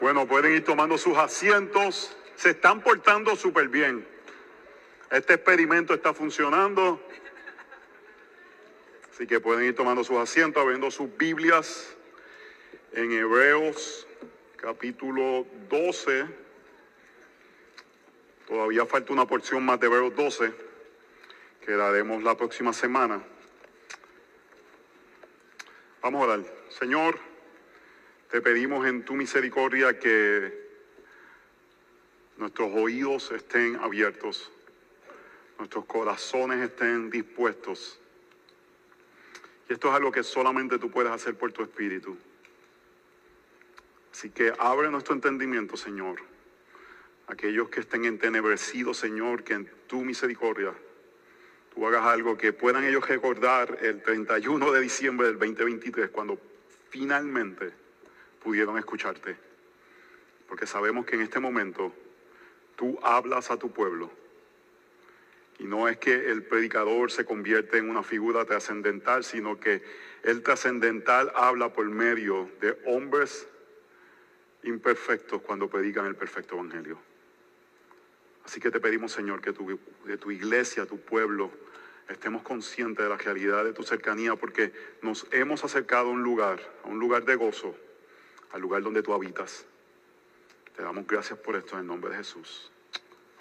Bueno, pueden ir tomando sus asientos. Se están portando súper bien. Este experimento está funcionando. Así que pueden ir tomando sus asientos, abriendo sus Biblias en Hebreos capítulo 12. Todavía falta una porción más de Hebreos 12 que daremos la próxima semana. Vamos a orar. Señor, te pedimos en tu misericordia que nuestros oídos estén abiertos, nuestros corazones estén dispuestos. Y esto es algo que solamente tú puedes hacer por tu espíritu. Así que abre nuestro entendimiento, Señor. Aquellos que estén entenebrecidos, Señor, que en tu misericordia tú hagas algo que puedan ellos recordar el 31 de diciembre del 2023, cuando finalmente pudieron escucharte. Porque sabemos que en este momento tú hablas a tu pueblo. Y no es que el predicador se convierte en una figura trascendental, sino que el trascendental habla por medio de hombres imperfectos cuando predican el perfecto evangelio. Así que te pedimos, Señor, que tu, de tu iglesia, tu pueblo, estemos conscientes de la realidad de tu cercanía, porque nos hemos acercado a un lugar, a un lugar de gozo, al lugar donde tú habitas. Te damos gracias por esto en el nombre de Jesús.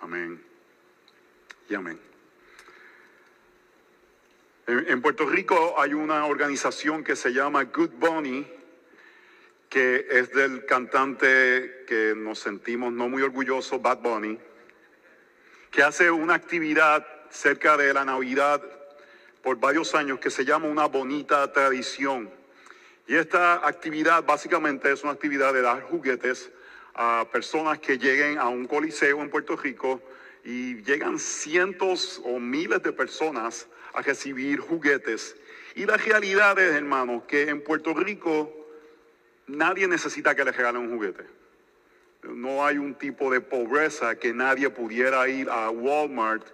Amén. Y amén. En, en Puerto Rico hay una organización que se llama Good Bunny, que es del cantante que nos sentimos no muy orgullosos, Bad Bunny, que hace una actividad cerca de la Navidad por varios años que se llama una bonita tradición. Y esta actividad básicamente es una actividad de dar juguetes a personas que lleguen a un coliseo en Puerto Rico y llegan cientos o miles de personas a recibir juguetes. Y la realidad es, hermanos, que en Puerto Rico nadie necesita que le regalen un juguete. No hay un tipo de pobreza que nadie pudiera ir a Walmart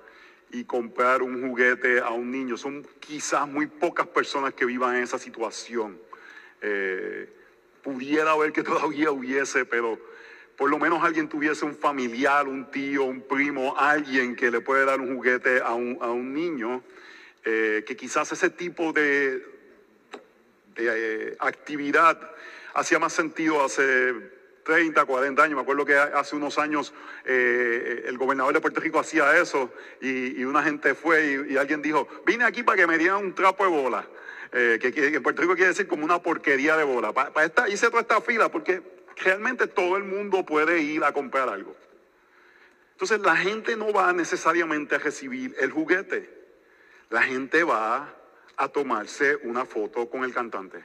y comprar un juguete a un niño. Son quizás muy pocas personas que vivan en esa situación. Eh, pudiera haber que todavía hubiese, pero por lo menos alguien tuviese un familiar, un tío, un primo, alguien que le puede dar un juguete a un, a un niño, eh, que quizás ese tipo de, de eh, actividad hacía más sentido hace 30, 40 años. Me acuerdo que hace unos años el gobernador de Puerto Rico hacía eso y, una gente fue y, alguien dijo, vine aquí para que me dieran un trapo de bola. Eh, que, que, en Puerto Rico quiere decir como una porquería de bola. Para pa esta, hice toda esta fila porque realmente todo el mundo puede ir a comprar algo. Entonces la gente no va necesariamente a recibir el juguete. La gente va a tomarse una foto con el cantante.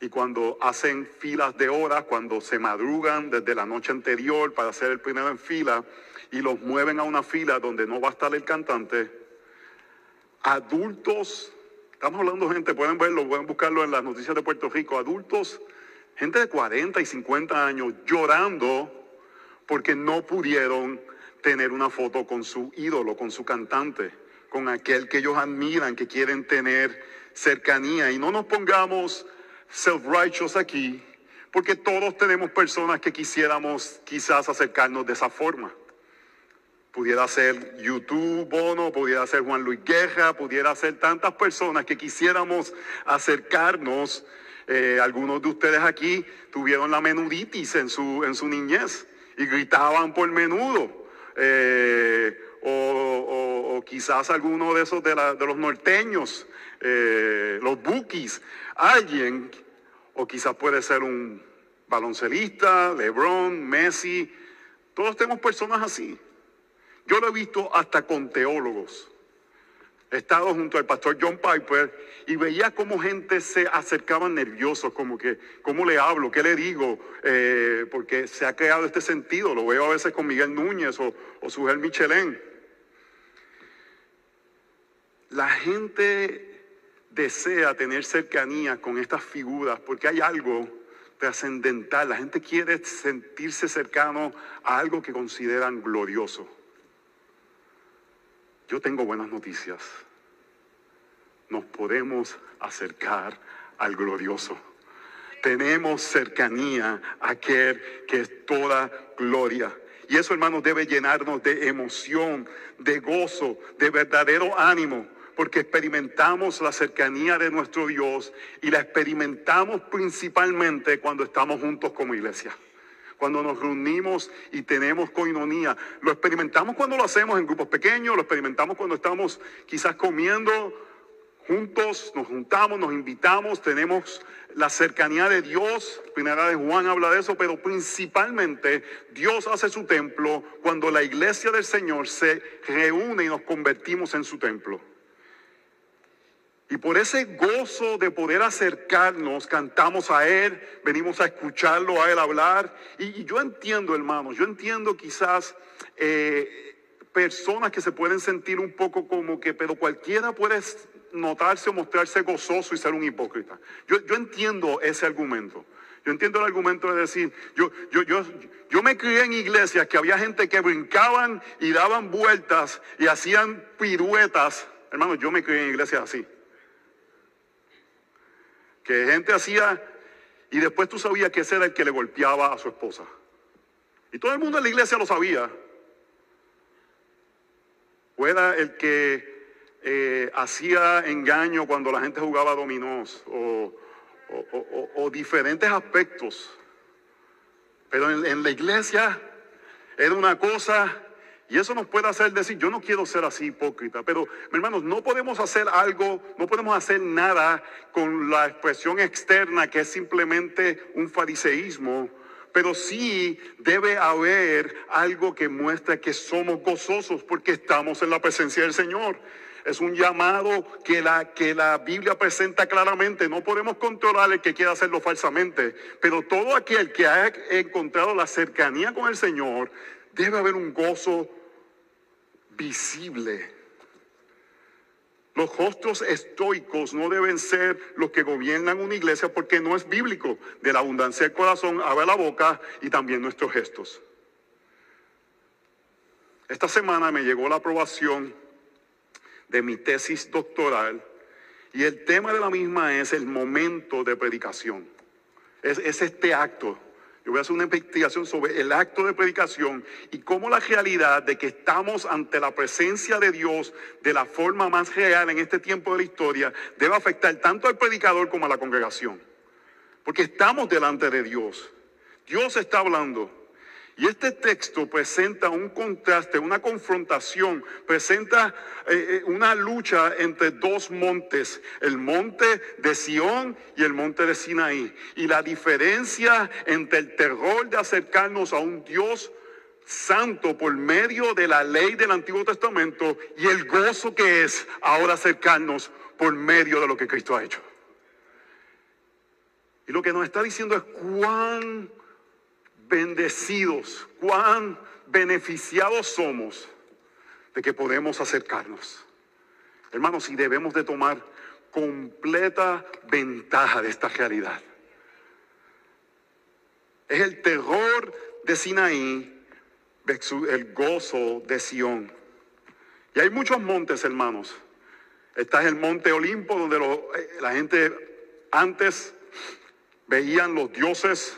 Y cuando hacen filas de horas, cuando se madrugan desde la noche anterior para hacer el primero en fila y los mueven a una fila donde no va a estar el cantante, adultos, estamos hablando gente, pueden verlo, pueden buscarlo en las noticias de Puerto Rico, adultos, gente de 40 y 50 años llorando porque no pudieron tener una foto con su ídolo, con su cantante, con aquel que ellos admiran, que quieren tener cercanía. Y no nos pongamos self-righteous aquí, porque todos tenemos personas que quisiéramos quizás acercarnos de esa forma. Pudiera ser YouTube Bono, pudiera ser Juan Luis Guerra, pudiera ser tantas personas que quisiéramos acercarnos. Eh, algunos de ustedes aquí tuvieron la menuditis en su, en su niñez y gritaban por menudo. Eh, o, quizás alguno de esos de, la, de los norteños, eh, los bookies, alguien o quizás puede ser un baloncelista, LeBron, Messi. Todos tenemos personas así. Yo lo he visto hasta con teólogos. He estado junto al pastor John Piper y veía cómo gente se acercaba nerviosos, como que, ¿cómo le hablo? ¿Qué le digo? Eh, porque se ha creado este sentido. Lo veo a veces con Miguel Núñez o, o Sujel Michelén. La gente desea tener cercanía con estas figuras porque hay algo trascendental. La gente quiere sentirse cercano a algo que consideran glorioso. Yo tengo buenas noticias. Nos podemos acercar al glorioso. tenemos cercanía a aquel que es toda gloria. Y eso, hermanos, debe llenarnos de emoción, de gozo, de verdadero ánimo, porque experimentamos la cercanía de nuestro Dios y la experimentamos principalmente cuando estamos juntos como iglesia. Cuando nos reunimos y tenemos coinonía. Lo experimentamos cuando lo hacemos en grupos pequeños, lo experimentamos cuando estamos quizás comiendo juntos, nos juntamos, nos invitamos, tenemos la cercanía de Dios. Primera de Juan habla de eso, pero principalmente Dios hace su templo cuando la iglesia del Señor se reúne y nos convertimos en su templo. Y por ese gozo de poder acercarnos, cantamos a Él, venimos a escucharlo, a Él hablar. Y, yo entiendo, hermanos, yo entiendo quizás eh, personas que se pueden sentir un poco como que, pero cualquiera puede notarse o mostrarse gozoso y ser un hipócrita. Yo, entiendo ese argumento. Yo entiendo el argumento de decir, yo, yo, yo, yo me crié en iglesias que había gente que brincaban y daban vueltas y hacían piruetas. Hermanos, yo me crié en iglesias así. Que gente hacía y después tú sabías que ese era el que le golpeaba a su esposa. Y todo el mundo en la iglesia lo sabía. O era el que eh, hacía engaño cuando la gente jugaba dominós o, o, diferentes aspectos. Pero en, la iglesia era una cosa y eso nos puede hacer decir, yo no quiero ser así hipócrita, pero hermanos, no podemos hacer algo, no podemos hacer nada con la expresión externa que es simplemente un fariseísmo, pero sí debe haber algo que muestra que somos gozosos porque estamos en la presencia del Señor. Es un llamado que la, que la Biblia presenta claramente. No podemos controlar el que quiera hacerlo falsamente. Pero todo aquel que ha encontrado la cercanía con el Señor, debe haber un gozo visible. Los rostros estoicos no deben ser los que gobiernan una iglesia porque no es bíblico. De la abundancia del corazón abre la boca y también nuestros gestos. Esta semana me llegó la aprobación de mi tesis doctoral y el tema de la misma es el momento de predicación. Es, este acto. Yo voy a hacer una investigación sobre el acto de predicación y cómo la realidad de que estamos ante la presencia de Dios de la forma más real en este tiempo de la historia debe afectar tanto al predicador como a la congregación. Porque estamos delante de Dios. Dios está hablando. Y este texto presenta un contraste, una confrontación, presenta eh, eh, una lucha entre dos montes, el monte de Sión y el monte de Sinaí. Y la diferencia entre el terror de acercarnos a un Dios santo por medio de la ley del Antiguo Testamento y el gozo que es ahora acercarnos por medio de lo que Cristo ha hecho. Y lo que nos está diciendo es cuán bendecidos, cuán beneficiados somos de que podemos acercarnos. Hermanos, y debemos de tomar completa ventaja de esta realidad. Es el terror de Sinaí, el gozo de Sión. Y hay muchos montes, hermanos. Está es el monte Olimpo, donde eh, la gente antes veían los dioses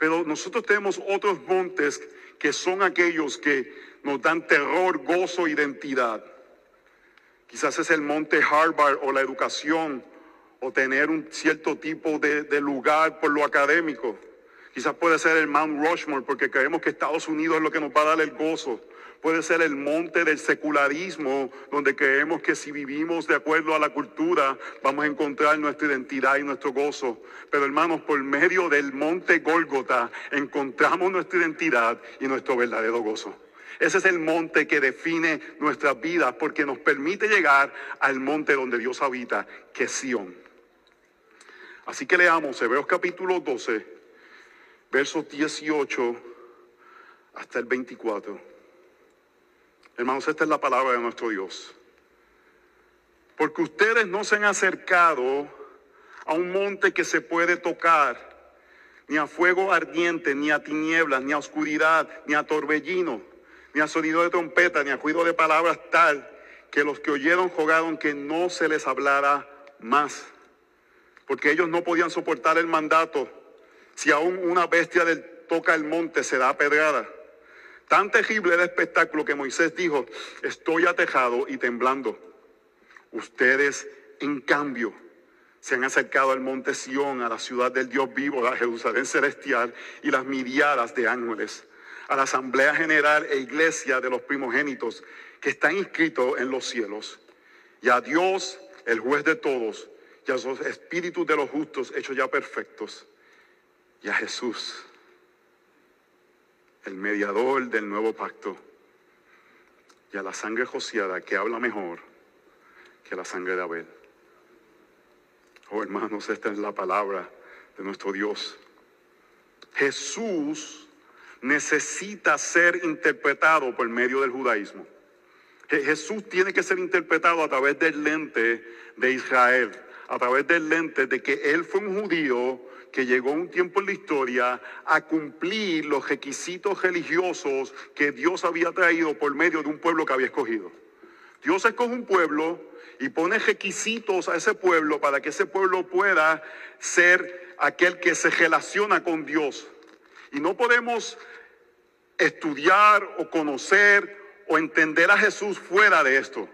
pero nosotros tenemos otros montes que son aquellos que nos dan terror, gozo, identidad. Quizás es el monte Harvard o la educación o tener un cierto tipo de, de lugar por lo académico. Quizás puede ser el Mount Rushmore porque creemos que Estados Unidos es lo que nos va a dar el gozo puede ser el monte del secularismo, donde creemos que si vivimos de acuerdo a la cultura, vamos a encontrar nuestra identidad y nuestro gozo. Pero hermanos, por medio del monte Gólgota encontramos nuestra identidad y nuestro verdadero gozo. Ese es el monte que define nuestras vidas porque nos permite llegar al monte donde Dios habita, que es Sión. Así que leamos Hebreos capítulo 12, versos 18 hasta el 24. Hermanos, esta es la palabra de nuestro Dios. Porque ustedes no se han acercado a un monte que se puede tocar, ni a fuego ardiente, ni a tinieblas, ni a oscuridad, ni a torbellino, ni a sonido de trompeta, ni a ruido de palabras tal que los que oyeron jugaron que no se les hablara más porque ellos no podían soportar el mandato. Si aún una bestia del toca el monte se da pedrada. Tan terrible el espectáculo que Moisés dijo, estoy atejado y temblando. Ustedes, en cambio, se han acercado al monte Sión, a la ciudad del Dios vivo, a Jerusalén celestial y las miriadas de ángeles, a la asamblea general e iglesia de los primogénitos que están inscritos en los cielos, y a Dios, el juez de todos, y a los espíritus de los justos hechos ya perfectos, y a Jesús, el mediador del nuevo pacto, y a la sangre jociada que habla mejor que la sangre de Abel. Oh hermanos, esta es la palabra de nuestro Dios. Jesús necesita ser interpretado por medio del judaísmo. Jesús tiene que ser interpretado a través del lente de Israel, a través del lente de que Él fue un judío que llegó un tiempo en la historia a cumplir los requisitos religiosos que Dios había traído por medio de un pueblo que había escogido. Dios escoge un pueblo y pone requisitos a ese pueblo para que ese pueblo pueda ser aquel que se relaciona con Dios. Y no podemos estudiar o conocer o entender a Jesús fuera de esto.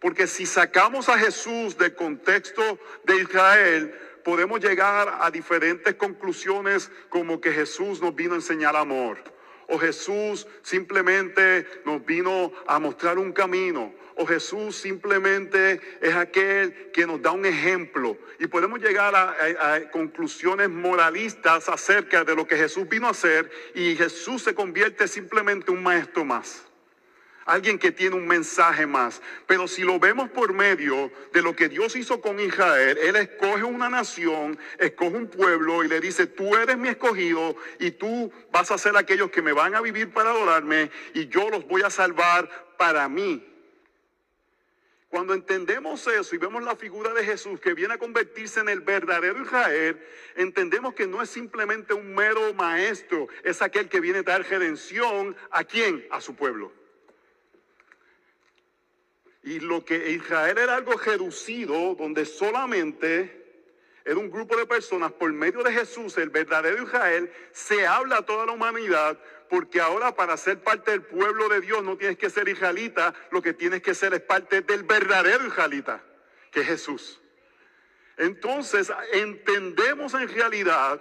Porque si sacamos a Jesús del contexto de Israel, podemos llegar a diferentes conclusiones como que Jesús nos vino a enseñar amor. O Jesús simplemente nos vino a mostrar un camino. O Jesús simplemente es aquel que nos da un ejemplo. Y podemos llegar a, conclusiones moralistas acerca de lo que Jesús vino a hacer. Y Jesús se convierte simplemente en un maestro más alguien que tiene un mensaje más. Pero si lo vemos por medio de lo que Dios hizo con Israel, Él escoge una nación, escoge un pueblo y le dice, tú eres mi escogido y tú vas a ser aquellos que me van a vivir para adorarme y yo los voy a salvar para mí. Cuando entendemos eso y vemos la figura de Jesús que viene a convertirse en el verdadero Israel, entendemos que no es simplemente un mero maestro, es aquel que viene a dar redención a quién? A su pueblo. Y lo que Israel era algo reducido, donde solamente era un grupo de personas, por medio de Jesús, el verdadero Israel, se habla a toda la humanidad, porque ahora para ser parte del pueblo de Dios no tienes que ser israelita, lo que tienes que ser es parte del verdadero israelita, que es Jesús. Entonces entendemos en realidad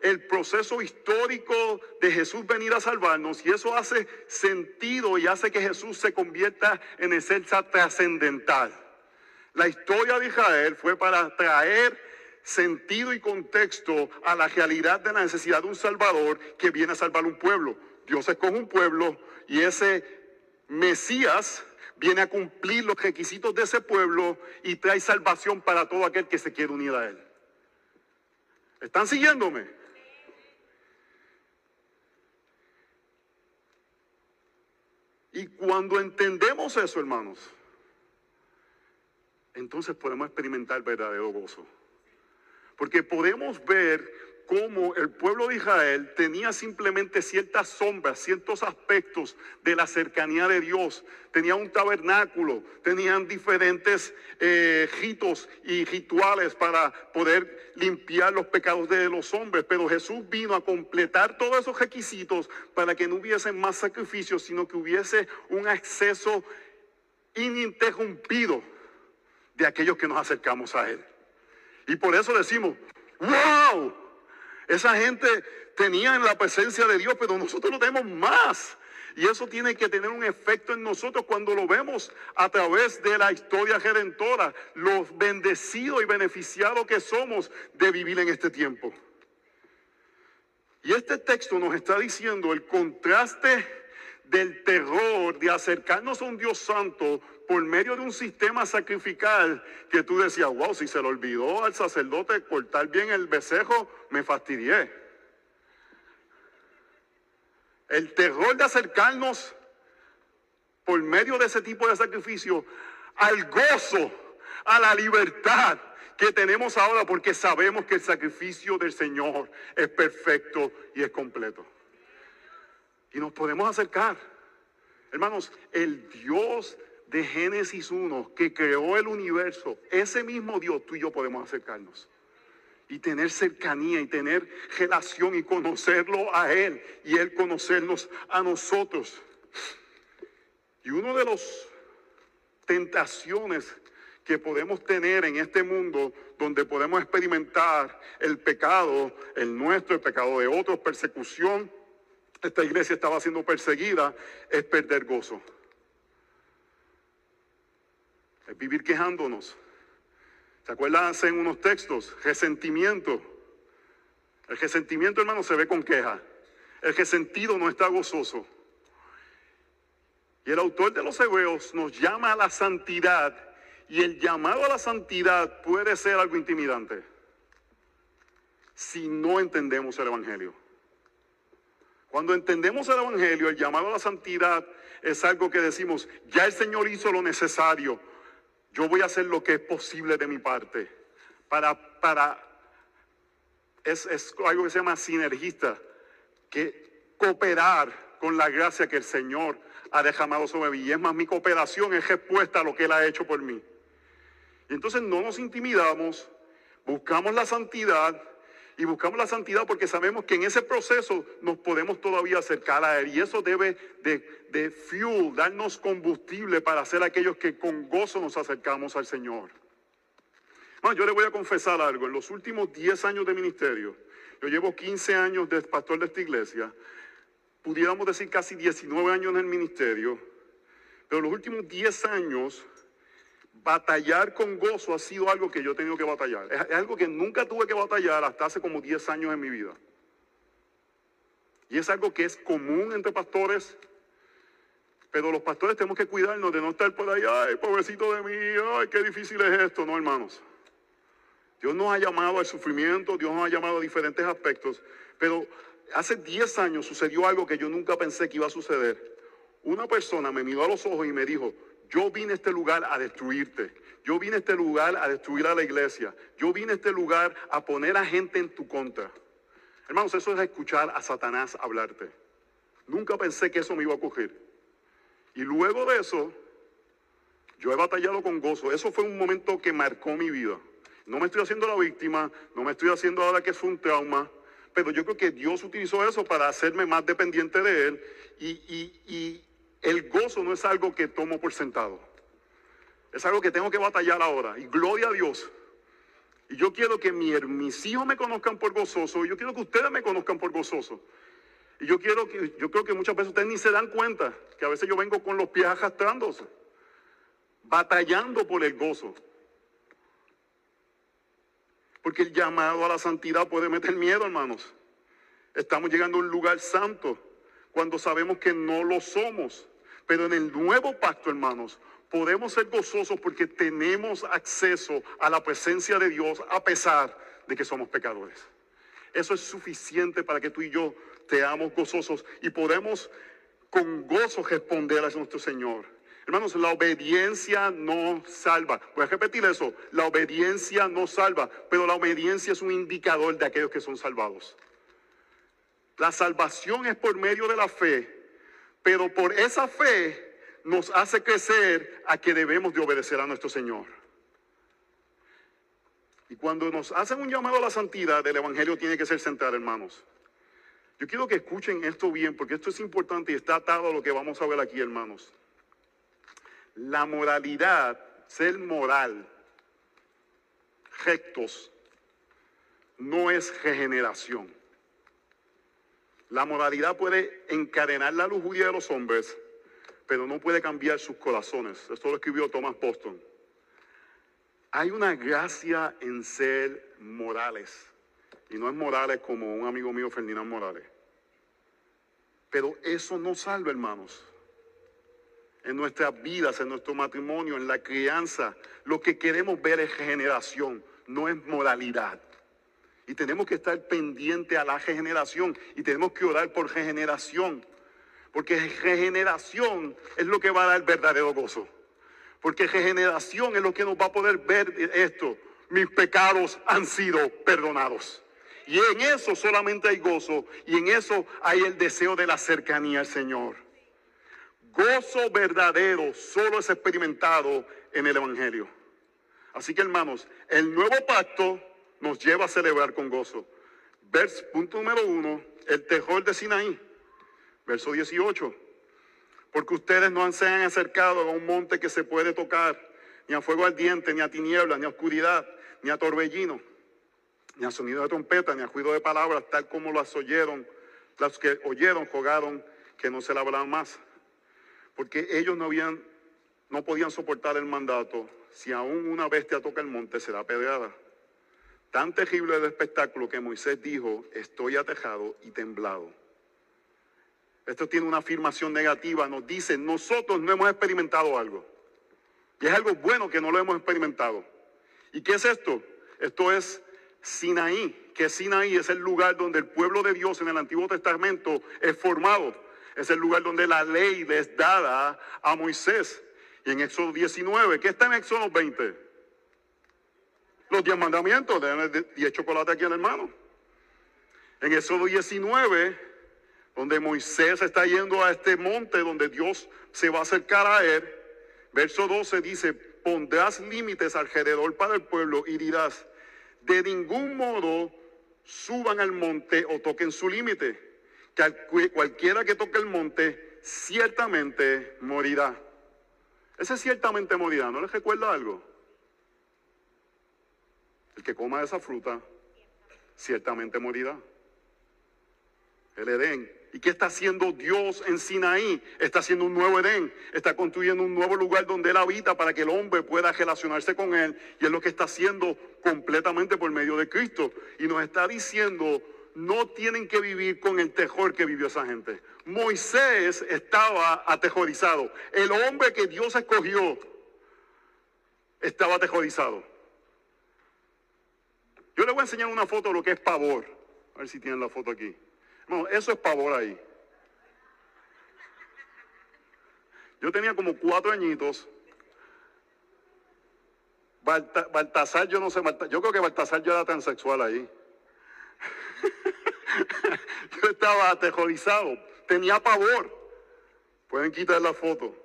el proceso histórico de Jesús venir a salvarnos y eso hace sentido y hace que Jesús se convierta en esencia trascendental. La historia de Israel fue para traer sentido y contexto a la realidad de la necesidad de un Salvador que viene a salvar un pueblo. Dios escoge un pueblo y ese Mesías viene a cumplir los requisitos de ese pueblo y trae salvación para todo aquel que se quiere unir a él. ¿Están siguiéndome? Y cuando entendemos eso, hermanos, entonces podemos experimentar verdadero gozo. Porque podemos ver cómo el pueblo de Israel tenía simplemente ciertas sombras, ciertos aspectos de la cercanía de Dios. Tenía un tabernáculo, tenían diferentes eh, ritos y rituales para poder limpiar los pecados de los hombres. Pero Jesús vino a completar todos esos requisitos para que no hubiese más sacrificios, sino que hubiese un acceso ininterrumpido de aquellos que nos acercamos a Él. Y por eso decimos, wow, esa gente tenía en la presencia de Dios, pero nosotros lo tenemos más. Y eso tiene que tener un efecto en nosotros cuando lo vemos a través de la historia redentora, los bendecidos y beneficiados que somos de vivir en este tiempo. Y este texto nos está diciendo el contraste del terror de acercarnos a un Dios santo por medio de un sistema sacrificial que tú decías, wow, si se le olvidó al sacerdote cortar bien el becerro, me fastidié. El terror de acercarnos por medio de ese tipo de sacrificio al gozo, a la libertad que tenemos ahora, porque sabemos que el sacrificio del Señor es perfecto y es completo. Y nos podemos acercar. Hermanos, el Dios de Génesis 1, que creó el universo, ese mismo Dios, tú y yo podemos acercarnos. y tener cercanía y tener relación y conocerlo a Él y Él conocernos a nosotros. Y uno de los tentaciones que podemos tener en este mundo donde podemos experimentar el pecado, el nuestro, el pecado de otros, persecución. Esta iglesia estaba siendo perseguida, es perder gozo. Es vivir quejándonos. ¿Se acuerdan en unos textos? Resentimiento. El resentimiento, hermano, se ve con queja. El resentido no está gozoso. Y el autor de los Hebreos nos llama a la santidad y el llamado a la santidad puede ser algo intimidante si no entendemos el Evangelio. Cuando entendemos el Evangelio, el llamado a la santidad es algo que decimos, ya el Señor hizo lo necesario, yo voy a hacer lo que es posible de mi parte para, para, es, es algo que se llama sinergista, que cooperar con la gracia que el Señor ha dejado sobre mí. Y es más, mi cooperación es respuesta a lo que Él ha hecho por mí. Y entonces no nos intimidamos, buscamos la santidad y buscamos la santidad porque sabemos que en ese proceso nos podemos todavía acercar a Él. Y eso debe de, de fuel, darnos combustible para ser aquellos que con gozo nos acercamos al Señor. yo le voy a confesar algo. En los últimos 10 años de ministerio, yo llevo 15 años de pastor de esta iglesia, pudiéramos decir casi 19 años en el ministerio, pero los últimos 10 años batallar con gozo ha sido algo que yo he tenido que batallar. Es, algo que nunca tuve que batallar hasta hace como 10 años en mi vida. Y es algo que es común entre pastores. Pero los pastores tenemos que cuidarnos de no estar por ahí, ay, pobrecito de mí, ay, qué difícil es esto, no, hermanos. Dios nos ha llamado al sufrimiento, Dios nos ha llamado a diferentes aspectos, pero hace 10 años sucedió algo que yo nunca pensé que iba a suceder. Una persona me miró a los ojos y me dijo, yo vine a este lugar a destruirte. Yo vine a este lugar a destruir a la iglesia. Yo vine a este lugar a poner a gente en tu contra. Hermanos, eso es escuchar a Satanás hablarte. Nunca pensé que eso me iba a ocurrir. Y luego de eso, yo he batallado con gozo. Eso fue un momento que marcó mi vida. No me estoy haciendo la víctima, no me estoy haciendo ahora que fue un trauma, pero yo creo que Dios utilizó eso para hacerme más dependiente de Él y, y el gozo no es algo que tomo por sentado. Es algo que tengo que batallar ahora. Y gloria a Dios. Y yo quiero que mis hijos me conozcan por gozoso. Y yo quiero que ustedes me conozcan por gozoso. Y yo quiero que, yo creo que muchas veces ustedes ni se dan cuenta que a veces yo vengo con los pies arrastrándose, batallando por el gozo. Porque el llamado a la santidad puede meter miedo, hermanos. Estamos llegando a un lugar santo cuando sabemos que no lo somos. Pero en el nuevo pacto, hermanos, podemos ser gozosos porque tenemos acceso a la presencia de Dios a pesar de que somos pecadores. Eso es suficiente para que tú y yo teamos gozosos y podemos con gozo responder a nuestro Señor. Hermanos, la obediencia no salva. Voy a repetir eso. La obediencia no salva, pero la obediencia es un indicador de aquellos que son salvados. La salvación es por medio de la fe, pero por esa fe nos hace crecer a que debemos de obedecer a nuestro Señor. Y cuando nos hacen un llamado a la santidad, el Evangelio tiene que ser central, hermanos. Yo quiero que escuchen esto bien, porque esto es importante y está atado a lo que vamos a ver aquí, hermanos. La moralidad, ser moral, rectos, no es regeneración. La moralidad puede encadenar la lujuria de los hombres, pero no puede cambiar sus corazones. Esto lo escribió Thomas Boston. Hay una gracia en ser morales. Y no es morales como un amigo mío, Ferdinand Morales. Pero eso no salva, hermanos. En nuestras vidas, en nuestro matrimonio, en la crianza, lo que queremos ver es regeneración, no es moralidad. Y tenemos que estar pendiente a la regeneración y tenemos que orar por regeneración. Porque regeneración es lo que va a dar verdadero gozo. Porque regeneración es lo que nos va a poder ver esto. Mis pecados han sido perdonados. Y en eso solamente hay gozo. Y en eso hay el deseo de la cercanía al Señor. Gozo verdadero solo es experimentado en el Evangelio. Así que hermanos, el nuevo pacto nos lleva a celebrar con gozo. Vers, punto número uno, el terror de Sinaí. Verso 18. Porque ustedes no se han acercado a un monte que se puede tocar, ni a fuego ardiente, ni a tinieblas, ni a oscuridad, ni a torbellino, ni a sonido de trompeta, ni a ruido de palabras, tal como las oyeron, las que oyeron, jugaron, que no se la hablaban más. Porque ellos no habían, no podían soportar el mandato. Si aún una bestia toca el monte, será pedrada. Tan terrible el espectáculo que Moisés dijo, estoy atejado y temblado. Esto tiene una afirmación negativa, nos dice, nosotros no hemos experimentado algo. Y es algo bueno que no lo hemos experimentado. ¿Y qué es esto? Esto es Sinaí, que Sinaí es el lugar donde el pueblo de Dios en el Antiguo Testamento es formado. Es el lugar donde la ley es dada a Moisés. Y en Éxodo 19, ¿qué está en Éxodo 20? Los diez mandamientos, de 10 chocolate aquí al hermano. En Éxodo 19, donde Moisés está yendo a este monte donde Dios se va a acercar a él, verso 12 dice, pondrás límites alrededor para el pueblo y dirás, de ningún modo suban al monte o toquen su límite, que cualquiera que toque el monte ciertamente morirá. Ese ciertamente morirá, ¿no les recuerda algo? El que coma esa fruta ciertamente morirá. El Edén. ¿Y qué está haciendo Dios en Sinaí? Está haciendo un nuevo Edén. Está construyendo un nuevo lugar donde Él habita para que el hombre pueda relacionarse con Él. Y es lo que está haciendo completamente por medio de Cristo. Y nos está diciendo, no tienen que vivir con el terror que vivió esa gente. Moisés estaba aterrorizado. El hombre que Dios escogió estaba aterrorizado. Yo les voy a enseñar una foto de lo que es pavor. A ver si tienen la foto aquí. No, eso es pavor ahí. Yo tenía como cuatro añitos. Baltasar, yo no sé, yo creo que Baltasar ya era transexual ahí. yo estaba aterrorizado, tenía pavor. Pueden quitar la foto.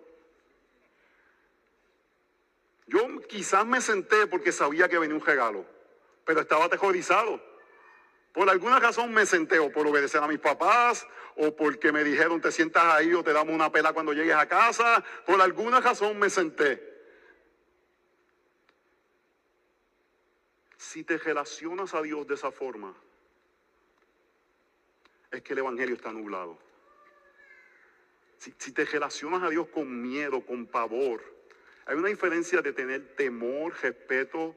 Yo quizás me senté porque sabía que venía un regalo pero estaba aterrorizado. Por alguna razón me senté, o por obedecer a mis papás, o porque me dijeron te sientas ahí o te damos una pela cuando llegues a casa. Por alguna razón me senté. Si te relacionas a Dios de esa forma, es que el Evangelio está nublado. Si, si te relacionas a Dios con miedo, con pavor, hay una diferencia de tener temor, respeto,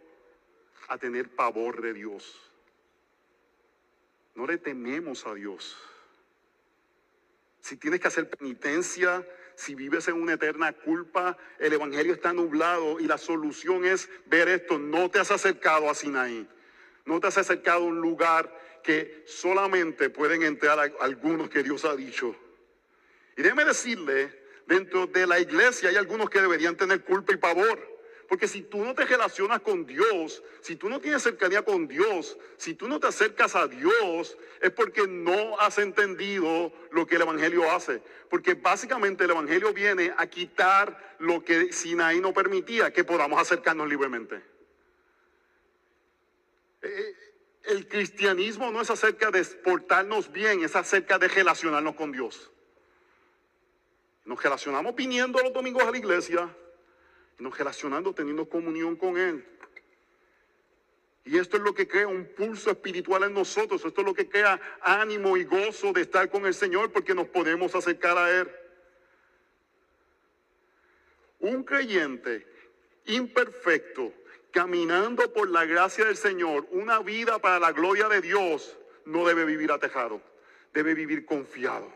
a tener pavor de Dios. No le tememos a Dios. Si tienes que hacer penitencia, si vives en una eterna culpa, el Evangelio está nublado y la solución es ver esto. No te has acercado a Sinaí. No te has acercado a un lugar que solamente pueden entrar algunos que Dios ha dicho. Y déjeme decirle, dentro de la iglesia hay algunos que deberían tener culpa y pavor. Porque si tú no te relacionas con Dios, si tú no tienes cercanía con Dios, si tú no te acercas a Dios, es porque no has entendido lo que el Evangelio hace. Porque básicamente el Evangelio viene a quitar lo que Sinaí no permitía, que podamos acercarnos libremente. Eh, eh, el cristianismo no es acerca de portarnos bien, es acerca de relacionarnos con Dios. Nos relacionamos viniendo los domingos a la iglesia, nos relacionando, teniendo comunión con Él. Y esto es lo que crea un pulso espiritual en nosotros. Esto es lo que crea ánimo y gozo de estar con el Señor porque nos podemos acercar a Él. Un creyente imperfecto, caminando por la gracia del Señor, una vida para la gloria de Dios, no debe vivir atejado, debe vivir confiado.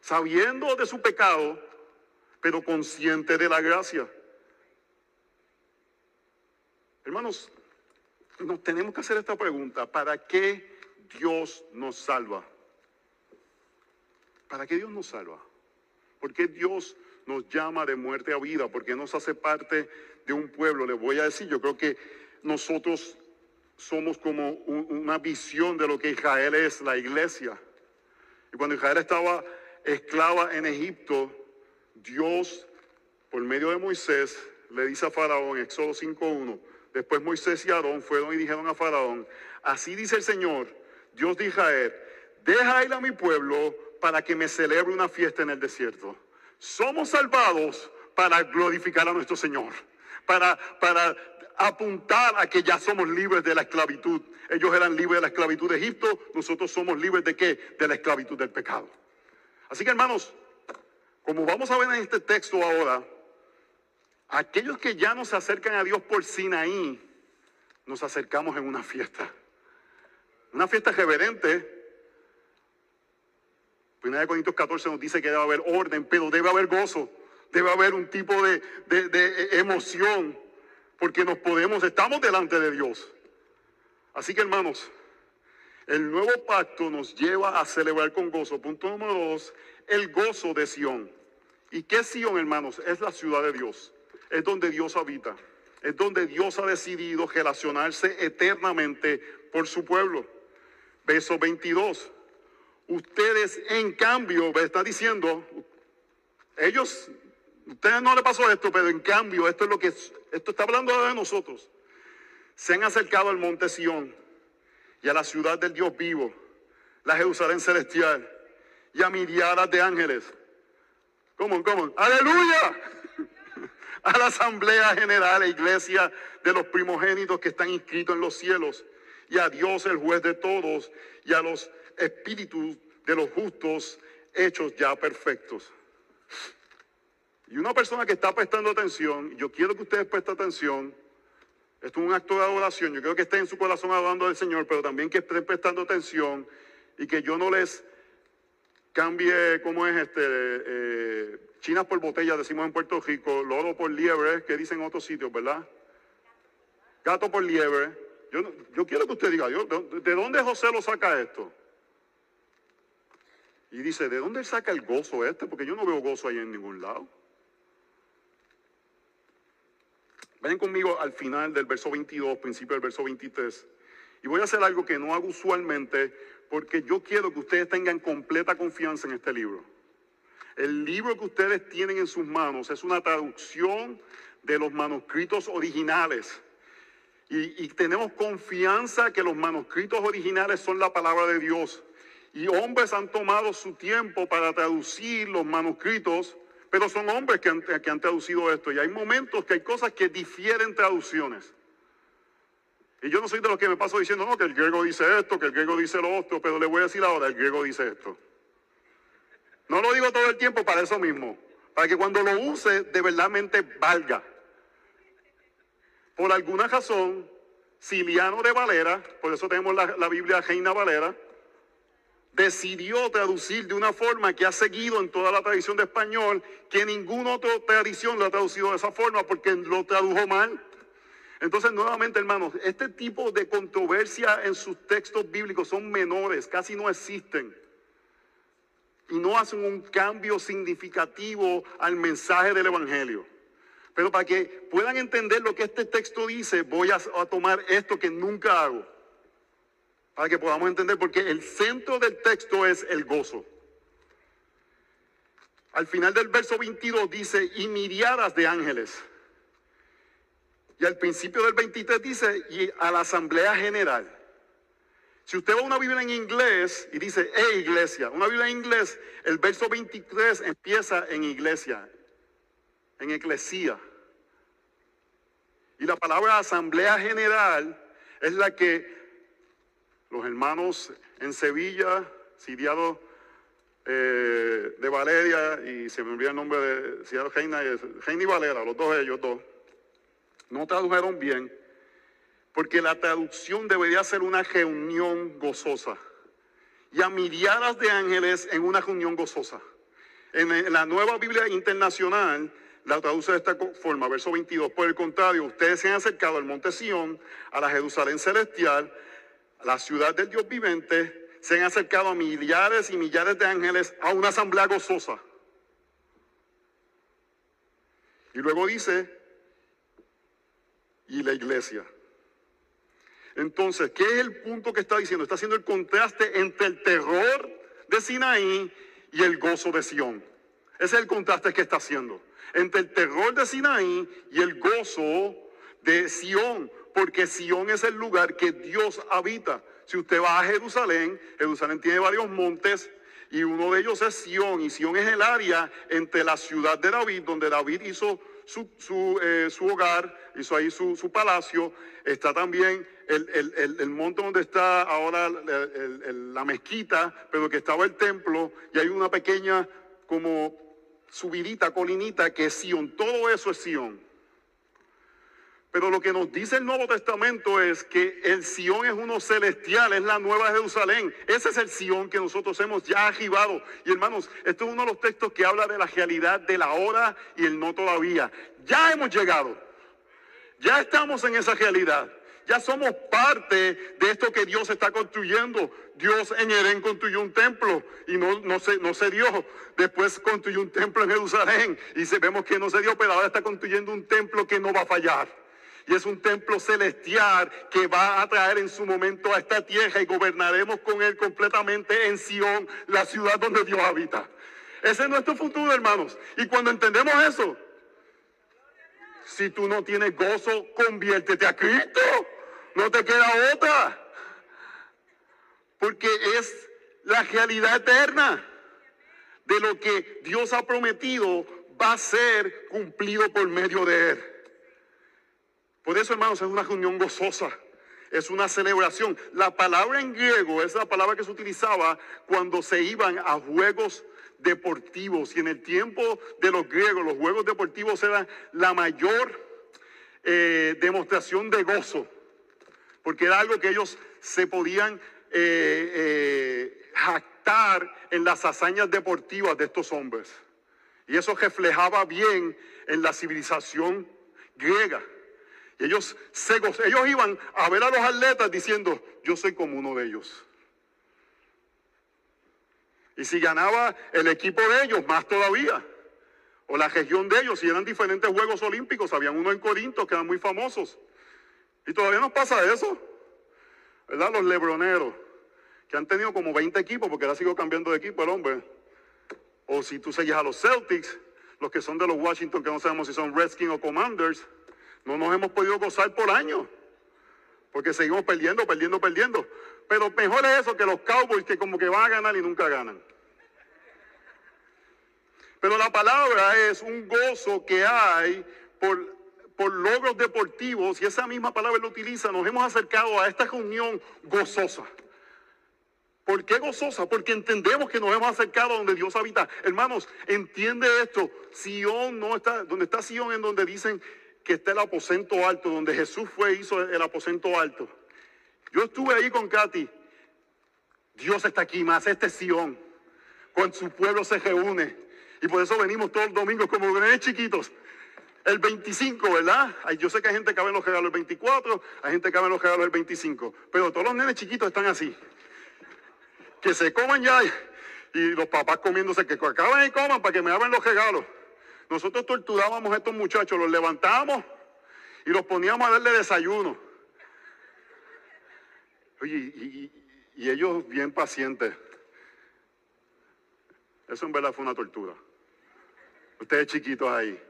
Sabiendo de su pecado, pero consciente de la gracia. Hermanos, nos tenemos que hacer esta pregunta. ¿Para qué Dios nos salva? ¿Para qué Dios nos salva? ¿Por qué Dios nos llama de muerte a vida? ¿Por qué nos hace parte de un pueblo? Les voy a decir, yo creo que nosotros somos como una visión de lo que Israel es, la iglesia. Y cuando Israel estaba esclava en Egipto, Dios, por medio de Moisés, le dice a Faraón Éxodo 5.1, Después Moisés y Aarón fueron y dijeron a Faraón, así dice el Señor, Dios de Israel, deja ir a mi pueblo para que me celebre una fiesta en el desierto. Somos salvados para glorificar a nuestro Señor, para, para apuntar a que ya somos libres de la esclavitud. Ellos eran libres de la esclavitud de Egipto, nosotros somos libres de qué? De la esclavitud del pecado. Así que hermanos, como vamos a ver en este texto ahora, aquellos que ya nos acercan a Dios por Sinaí, nos acercamos en una fiesta. Una fiesta reverente. 1 Corintios 14 nos dice que debe haber orden, pero debe haber gozo, debe haber un tipo de, de emoción, porque nos podemos, estamos delante de Dios. Así que hermanos, el nuevo pacto nos lleva a celebrar con gozo. Punto número dos, el gozo de Sión. ¿Y qué es Sión, hermanos? Es la ciudad de Dios. Es donde Dios habita. Es donde Dios ha decidido relacionarse eternamente por su pueblo. Verso 22. Ustedes, en cambio, está diciendo, ellos, ustedes no le pasó esto, pero en cambio, esto es lo que, esto está hablando de nosotros. Se han acercado al monte Sión y a la ciudad del Dios vivo, la Jerusalén celestial, y a miriadas de ángeles. ¿Cómo, cómo? ¡Aleluya! A la asamblea general, iglesia de los primogénitos que están inscritos en los cielos, y a Dios el juez de todos, y a los espíritus de los justos hechos ya perfectos. Y una persona que está prestando atención, yo quiero que ustedes presten atención, esto es un acto de adoración. Yo creo que estén en su corazón adorando al Señor, pero también que estén prestando atención y que yo no les cambie, como es este? Eh, chinas por botella, decimos en Puerto Rico, lodo por liebre, que dicen en otros sitios, ¿verdad? Gato por liebre. Yo, yo quiero que usted diga, ¿de dónde José lo saca esto? Y dice, ¿de dónde saca el gozo este? Porque yo no veo gozo ahí en ningún lado. Vayan conmigo al final del verso 22, principio del verso 23. Y voy a hacer algo que no hago usualmente porque yo quiero que ustedes tengan completa confianza en este libro. El libro que ustedes tienen en sus manos es una traducción de los manuscritos originales. Y, tenemos confianza que los manuscritos originales son la palabra de Dios. Y hombres han tomado su tiempo para traducir los manuscritos pero son hombres que han, traducido esto y hay momentos que hay cosas que difieren traducciones. Y yo no soy de los que me paso diciendo, no, que el griego dice esto, que el griego dice lo otro, pero le voy a decir ahora, el griego dice esto. No lo digo todo el tiempo para eso mismo, para que cuando lo use de verdadmente valga. Por alguna razón, Siliano de Valera, por eso tenemos la, la Biblia Reina Valera, decidió traducir de una forma que ha seguido en toda la tradición de español, que ninguna otra tradición lo ha traducido de esa forma porque lo tradujo mal. Entonces, nuevamente, hermanos, este tipo de controversia en sus textos bíblicos son menores, casi no existen. Y no hacen un cambio significativo al mensaje del Evangelio. Pero para que puedan entender lo que este texto dice, voy a, tomar esto que nunca hago para que podamos entender, porque el centro del texto es el gozo. Al final del verso 22 dice, y miriadas de ángeles. Y al principio del 23 dice, y a la asamblea general. Si usted va a una Biblia en inglés y dice, e iglesia, una Biblia en inglés, el verso 23 empieza en iglesia, en eclesía. Y la palabra asamblea general es la que los hermanos en Sevilla, Siriado eh, de Valeria, y se me olvida el nombre de Siriado Reina, Reina y Valera, los dos ellos dos, no tradujeron bien, porque la traducción debería ser una reunión gozosa. Y a miriadas de ángeles en una reunión gozosa. En la nueva Biblia internacional la traduce de esta forma, verso 22. Por el contrario, ustedes se han acercado al monte Sión, a la Jerusalén celestial, la ciudad del Dios vivente, se han acercado a millares y millares de ángeles a una asamblea gozosa. Y luego dice, y la iglesia. Entonces, ¿qué es el punto que está diciendo? Está haciendo el contraste entre el terror de Sinaí y el gozo de Sión. Ese es el contraste que está haciendo. Entre el terror de Sinaí y el gozo de Sión. porque Sión es el lugar que Dios habita. Si usted va a Jerusalén, Jerusalén tiene varios montes y uno de ellos es Sión. Y Sión es el área entre la ciudad de David, donde David hizo su, su, eh, su hogar, hizo ahí su, su, palacio. Está también el, el, el, el monte donde está ahora la mezquita, pero que estaba el templo. Y hay una pequeña como subidita, colinita, que es Sión. Todo eso es Sión. Pero lo que nos dice el Nuevo Testamento es que el Sión es uno celestial, es la nueva Jerusalén. Ese es el Sión que nosotros hemos ya arribado. Y hermanos, esto es uno de los textos que habla de la realidad de la hora y el no todavía. Ya hemos llegado. Ya estamos en esa realidad. Ya somos parte de esto que Dios está construyendo. Dios en Edén construyó un templo y no, no, se, no se dio. Después construyó un templo en Jerusalén y vemos que no se dio, pero ahora está construyendo un templo que no va a fallar. Y es un templo celestial que va a traer en su momento a esta tierra y gobernaremos con él completamente en Sion, la ciudad donde Dios habita. Ese es nuestro futuro, hermanos. Y cuando entendemos eso, si tú no tienes gozo, conviértete a Cristo. No te queda otra. Porque es la realidad eterna de lo que Dios ha prometido va a ser cumplido por medio de Él. Por eso, hermanos, es una reunión gozosa. Es una celebración. La palabra en griego es la palabra que se utilizaba cuando se iban a juegos deportivos. Y en el tiempo de los griegos, los juegos deportivos eran la mayor eh, demostración de gozo. Porque era algo que ellos se podían eh, eh, jactar en las hazañas deportivas de estos hombres. Y eso reflejaba bien en la civilización griega. Ellos, se ellos iban a ver a los atletas diciendo, yo soy como uno de ellos. Y si ganaba el equipo de ellos, más todavía. O la región de ellos, si eran diferentes Juegos Olímpicos, habían uno en Corinto que eran muy famosos. Y todavía nos pasa eso. ¿Verdad? Los lebroneros, que han tenido como 20 equipos, porque ahora sigo cambiando de equipo el hombre. O si tú seguís a los Celtics, los que son de los Washington, que no sabemos si son Redskins o Commanders. No nos hemos podido gozar por años. Porque seguimos perdiendo, perdiendo, perdiendo. Pero mejor es eso que los Cowboys que como que van a ganar y nunca ganan. Pero la palabra es un gozo que hay por, por logros deportivos y esa misma palabra lo utiliza. Nos hemos acercado a esta reunión gozosa. ¿Por qué gozosa? Porque entendemos que nos hemos acercado a donde Dios habita. Hermanos, entiende esto. Sion no está, donde está Sion en donde dicen que está el aposento alto, donde Jesús fue, hizo el aposento alto. Yo estuve ahí con Katy. Dios está aquí más, este es Sion. Cuando su pueblo se reúne. Y por eso venimos todos los domingos como nenes chiquitos. El 25, ¿verdad? Yo sé que hay gente que cabe en los regalos el 24, hay gente que cabe en los regalos el 25. Pero todos los nenes chiquitos están así. Que se coman ya y los papás comiéndose, que acaben y coman para que me abran los regalos. Nosotros torturábamos a estos muchachos, los levantábamos y los poníamos a darle desayuno. Oye, y, ellos bien pacientes. Eso en verdad fue una tortura. Ustedes chiquitos ahí.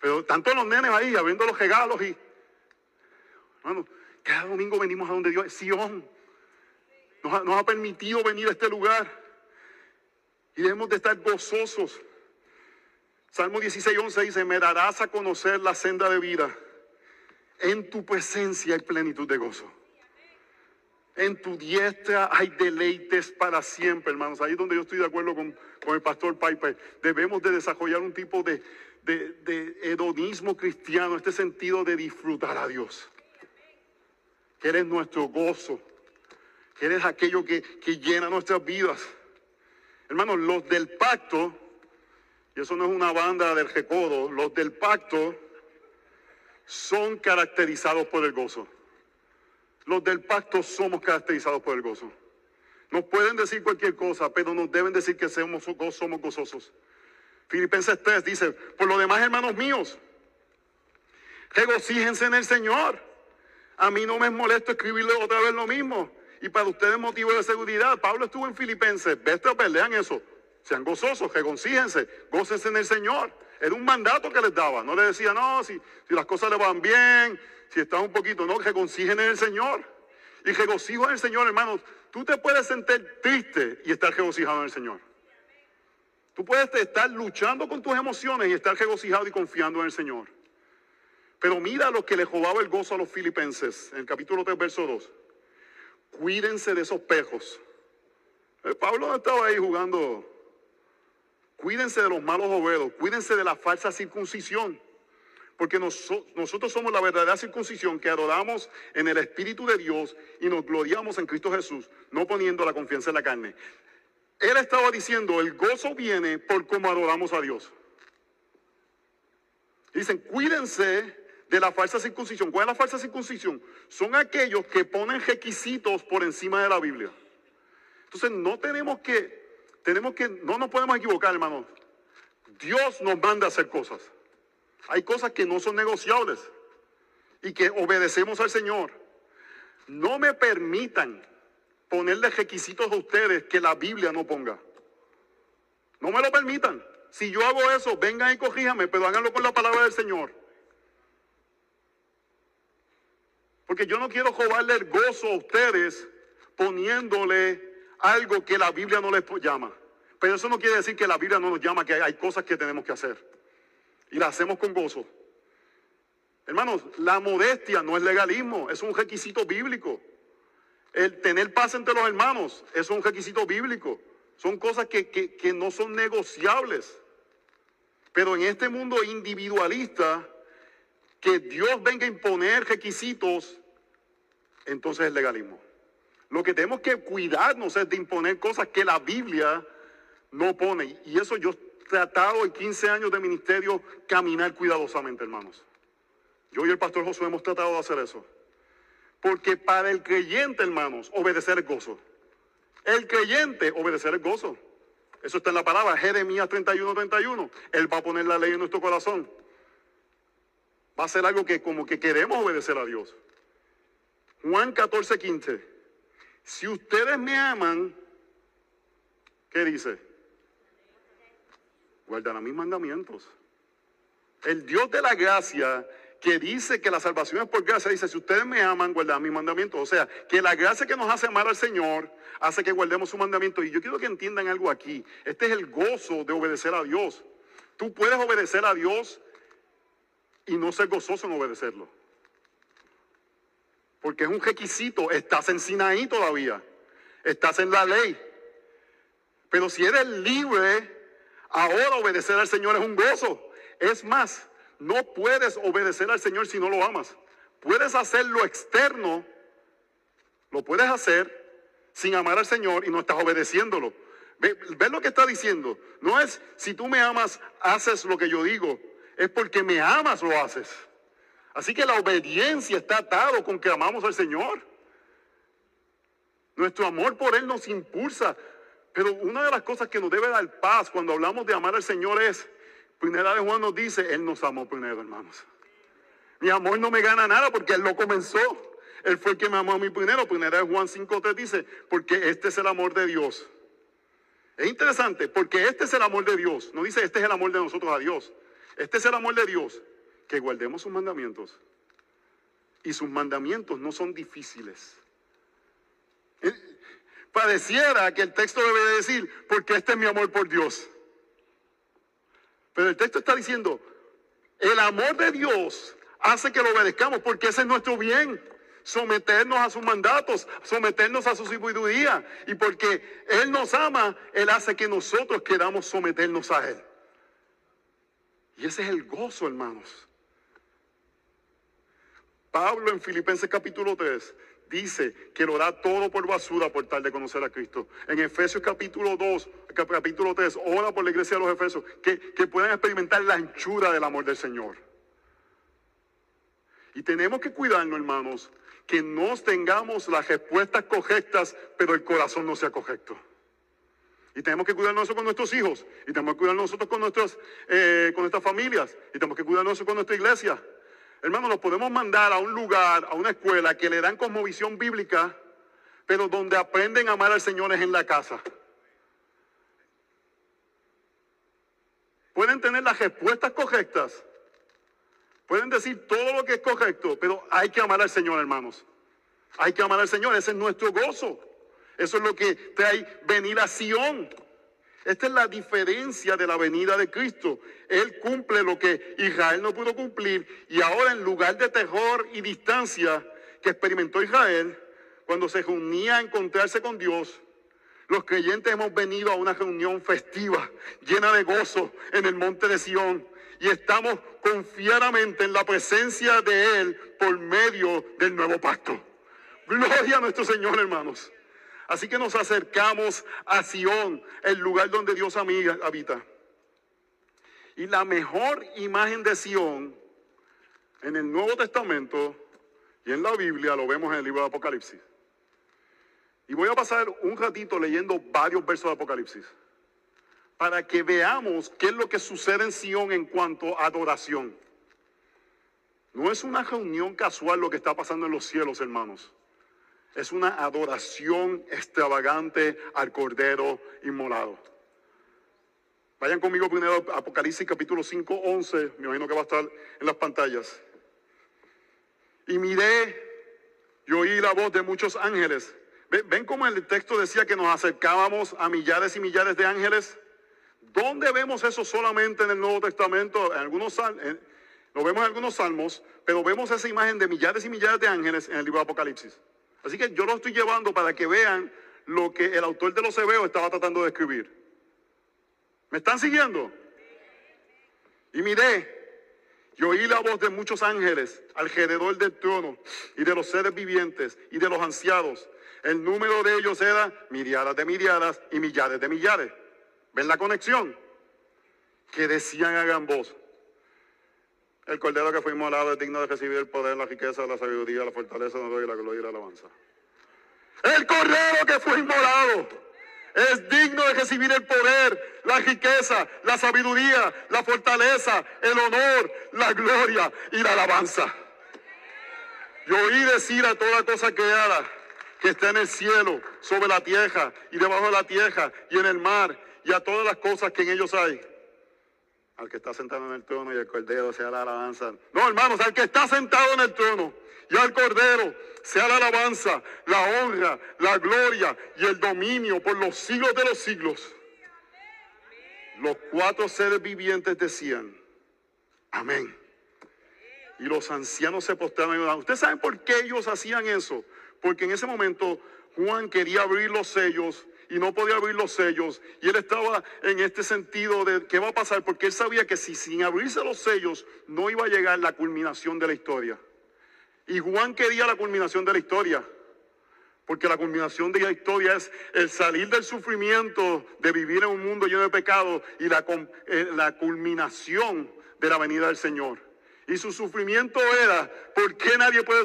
Pero tanto los nenes ahí, abriendo los regalos y. Bueno, cada domingo venimos a donde Dios, Sion. Nos nos ha permitido venir a este lugar. Y debemos de estar gozosos Salmo 16, 11 dice, me darás a conocer la senda de vida. En tu presencia hay plenitud de gozo. En tu diestra hay deleites para siempre, hermanos. Ahí es donde yo estoy de acuerdo con, el pastor Piper. Debemos de desarrollar un tipo de, de, hedonismo cristiano, este sentido de disfrutar a Dios. Que eres nuestro gozo. Que eres aquello que, que llena nuestras vidas. Hermanos, los del pacto y eso no es una banda del recodo, los del pacto son caracterizados por el gozo. Los del pacto somos caracterizados por el gozo. Nos pueden decir cualquier cosa, pero nos deben decir que somos, somos gozosos. Filipenses 3 dice, por lo demás, hermanos míos, regocíjense en el Señor. A mí no me es molesto escribirle otra vez lo mismo. Y para ustedes motivo de seguridad. Pablo estuvo en Filipenses. Vete pelean eso. Sean gozosos, regoncíjense, gócense en el Señor. Era un mandato que les daba. No le decía, no, si, las cosas le van bien, si están un poquito, no, regocijen en el Señor. Y regocijo en el Señor, hermanos. Tú te puedes sentir triste y estar regocijado en el Señor. Tú puedes estar luchando con tus emociones y estar regocijado y confiando en el Señor. Pero mira lo que le robaba el gozo a los filipenses en el capítulo 3, verso 2. Cuídense de esos pejos. Eh, Pablo no estaba ahí jugando. Cuídense de los malos ovedos, cuídense de la falsa circuncisión. Porque nosotros somos la verdadera circuncisión que adoramos en el Espíritu de Dios y nos gloriamos en Cristo Jesús, no poniendo la confianza en la carne. Él estaba diciendo, el gozo viene por cómo adoramos a Dios. Dicen, cuídense de la falsa circuncisión. ¿Cuál es la falsa circuncisión? Son aquellos que ponen requisitos por encima de la Biblia. Entonces no tenemos que, tenemos que, no nos podemos equivocar, hermanos. Dios nos manda a hacer cosas. Hay cosas que no son negociables y que obedecemos al Señor. No me permitan ponerle requisitos a ustedes que la Biblia no ponga. No me lo permitan. Si yo hago eso, vengan y corríjame, pero háganlo con la palabra del Señor. Porque yo no quiero robarle el gozo a ustedes poniéndole algo que la Biblia no les llama. Pero eso no quiere decir que la Biblia no nos llama, que hay cosas que tenemos que hacer. Y las hacemos con gozo. Hermanos, la modestia no es legalismo, es un requisito bíblico. El tener paz entre los hermanos es un requisito bíblico. Son cosas que, no son negociables. Pero en este mundo individualista, que Dios venga a imponer requisitos, entonces es legalismo. Lo que tenemos que cuidarnos es de imponer cosas que la Biblia no pone. Y eso yo he tratado en 15 años de ministerio caminar cuidadosamente, hermanos. Yo y el pastor Josué hemos tratado de hacer eso. Porque para el creyente, hermanos, obedecer es gozo. El creyente obedecer es gozo. Eso está en la palabra, Jeremías 31, 31. Él va a poner la ley en nuestro corazón. Va a ser algo que como que queremos obedecer a Dios. Juan 14, 15. Si ustedes me aman, ¿qué dice? Guardarán mis mandamientos. El Dios de la gracia que dice que la salvación es por gracia, dice, si ustedes me aman, guardan mis mandamientos. O sea, que la gracia que nos hace amar al Señor hace que guardemos su mandamiento. Y yo quiero que entiendan algo aquí. Este es el gozo de obedecer a Dios. Tú puedes obedecer a Dios y no ser gozoso en obedecerlo. Porque es un requisito. Estás en Sinaí todavía. Estás en la ley. Pero si eres libre, ahora obedecer al Señor es un gozo. Es más, no puedes obedecer al Señor si no lo amas. Puedes hacer lo externo, lo puedes hacer sin amar al Señor y no estás obedeciéndolo. ¿Ves ve lo que está diciendo? No es si tú me amas, haces lo que yo digo. Es porque me amas, lo haces. Así que la obediencia está atado con que amamos al Señor. Nuestro amor por Él nos impulsa. Pero una de las cosas que nos debe dar paz cuando hablamos de amar al Señor es Primera de Juan nos dice, Él nos amó primero, hermanos. Mi amor no me gana nada porque Él lo comenzó. Él fue el que me amó a mí primero. Primera de Juan 5.3 dice, porque este es el amor de Dios. Es interesante, porque este es el amor de Dios. No dice, este es el amor de nosotros a Dios. Este es el amor de Dios, que guardemos sus mandamientos. Y sus mandamientos no son difíciles. Eh, pareciera que el texto debe decir, porque este es mi amor por Dios. Pero el texto está diciendo, el amor de Dios hace que lo obedezcamos porque ese es nuestro bien. Someternos a sus mandatos, someternos a su sabiduría. Y porque Él nos ama, Él hace que nosotros queramos someternos a Él. Y ese es el gozo, hermanos. Pablo en Filipenses capítulo 3 dice que lo da todo por basura por tal de conocer a Cristo. En Efesios capítulo 2, capítulo 3, ora por la iglesia de los Efesios, que, que puedan experimentar la anchura del amor del Señor. Y tenemos que cuidarnos, hermanos, que no tengamos las respuestas correctas, pero el corazón no sea correcto. Y tenemos que cuidarnos con nuestros hijos, y tenemos que cuidarnos nosotros con, nuestros, eh, con nuestras familias, y tenemos que cuidarnos con nuestra iglesia. Hermanos, los podemos mandar a un lugar, a una escuela que le dan visión bíblica, pero donde aprenden a amar al Señor es en la casa. pueden tener las respuestas correctas, pueden decir todo lo que es correcto, pero hay que amar al Señor, hermanos. Hay que amar al Señor, ese es nuestro gozo. Eso es lo que trae venir a. Esta es la diferencia de la venida de Cristo. Él cumple lo que Israel no pudo cumplir y ahora en lugar de terror y distancia que experimentó Israel cuando se reunía a encontrarse con Dios, los creyentes hemos venido a una reunión festiva, llena de gozo en el monte de Sión y estamos confiadamente en la presencia de Él por medio del nuevo pacto. Gloria a nuestro Señor, hermanos. Así que nos acercamos a Sión, el lugar donde Dios habita. Y la mejor imagen de Sión en el Nuevo Testamento y en la Biblia lo vemos en el libro de Apocalipsis. Y voy a pasar un ratito leyendo varios versos de Apocalipsis para que veamos qué es lo que sucede en Sión en cuanto a adoración. No es una reunión casual lo que está pasando en los cielos, hermanos. Es una adoración extravagante al Cordero inmolado. Vayan conmigo primero a Apocalipsis capítulo 5, 11. Me imagino que va a estar en las pantallas. Y miré y oí la voz de muchos ángeles. ¿Ven, cómo el texto decía que nos acercábamos a millares y millares de ángeles? ¿Dónde vemos eso solamente en el Nuevo Testamento? En algunos, lo vemos en algunos salmos, pero vemos esa imagen de millares y millares de ángeles en el libro de Apocalipsis. Así que yo lo estoy llevando para que vean lo que el autor de los Hebreos estaba tratando de escribir. ¿Me están siguiendo? Y miré, y oí la voz de muchos ángeles alrededor del trono y de los seres vivientes y de los ancianos. El número de ellos era miriadas de miriadas y millares de millares. ¿Ven la conexión? Que decían a gran voz, el cordero que fue inmolado es digno de recibir el poder, la riqueza, la sabiduría, la fortaleza, la gloria, la gloria y la alabanza. El cordero que fue inmolado es digno de recibir el poder, la riqueza, la sabiduría, la fortaleza, el honor, la gloria y la alabanza. Yo oí decir a toda cosa creada que está en el cielo, sobre la tierra y debajo de la tierra y en el mar y a todas las cosas que en ellos hay al que está sentado en el trono y el cordero sea la alabanza. No, hermanos, al que está sentado en el trono y al cordero sea la alabanza, la honra, la gloria y el dominio por los siglos de los siglos. Los cuatro seres vivientes decían, amén. Y los ancianos se postraron. ¿Ustedes saben por qué ellos hacían eso? Porque en ese momento Juan quería abrir los sellos y no podía abrir los sellos. Y él estaba en este sentido de qué va a pasar, porque él sabía que si sin abrirse los sellos no iba a llegar la culminación de la historia. Y Juan quería la culminación de la historia, porque la culminación de la historia es el salir del sufrimiento de vivir en un mundo lleno de pecado y la, eh, culminación de la venida del Señor. Y su sufrimiento era, ¿por qué nadie puede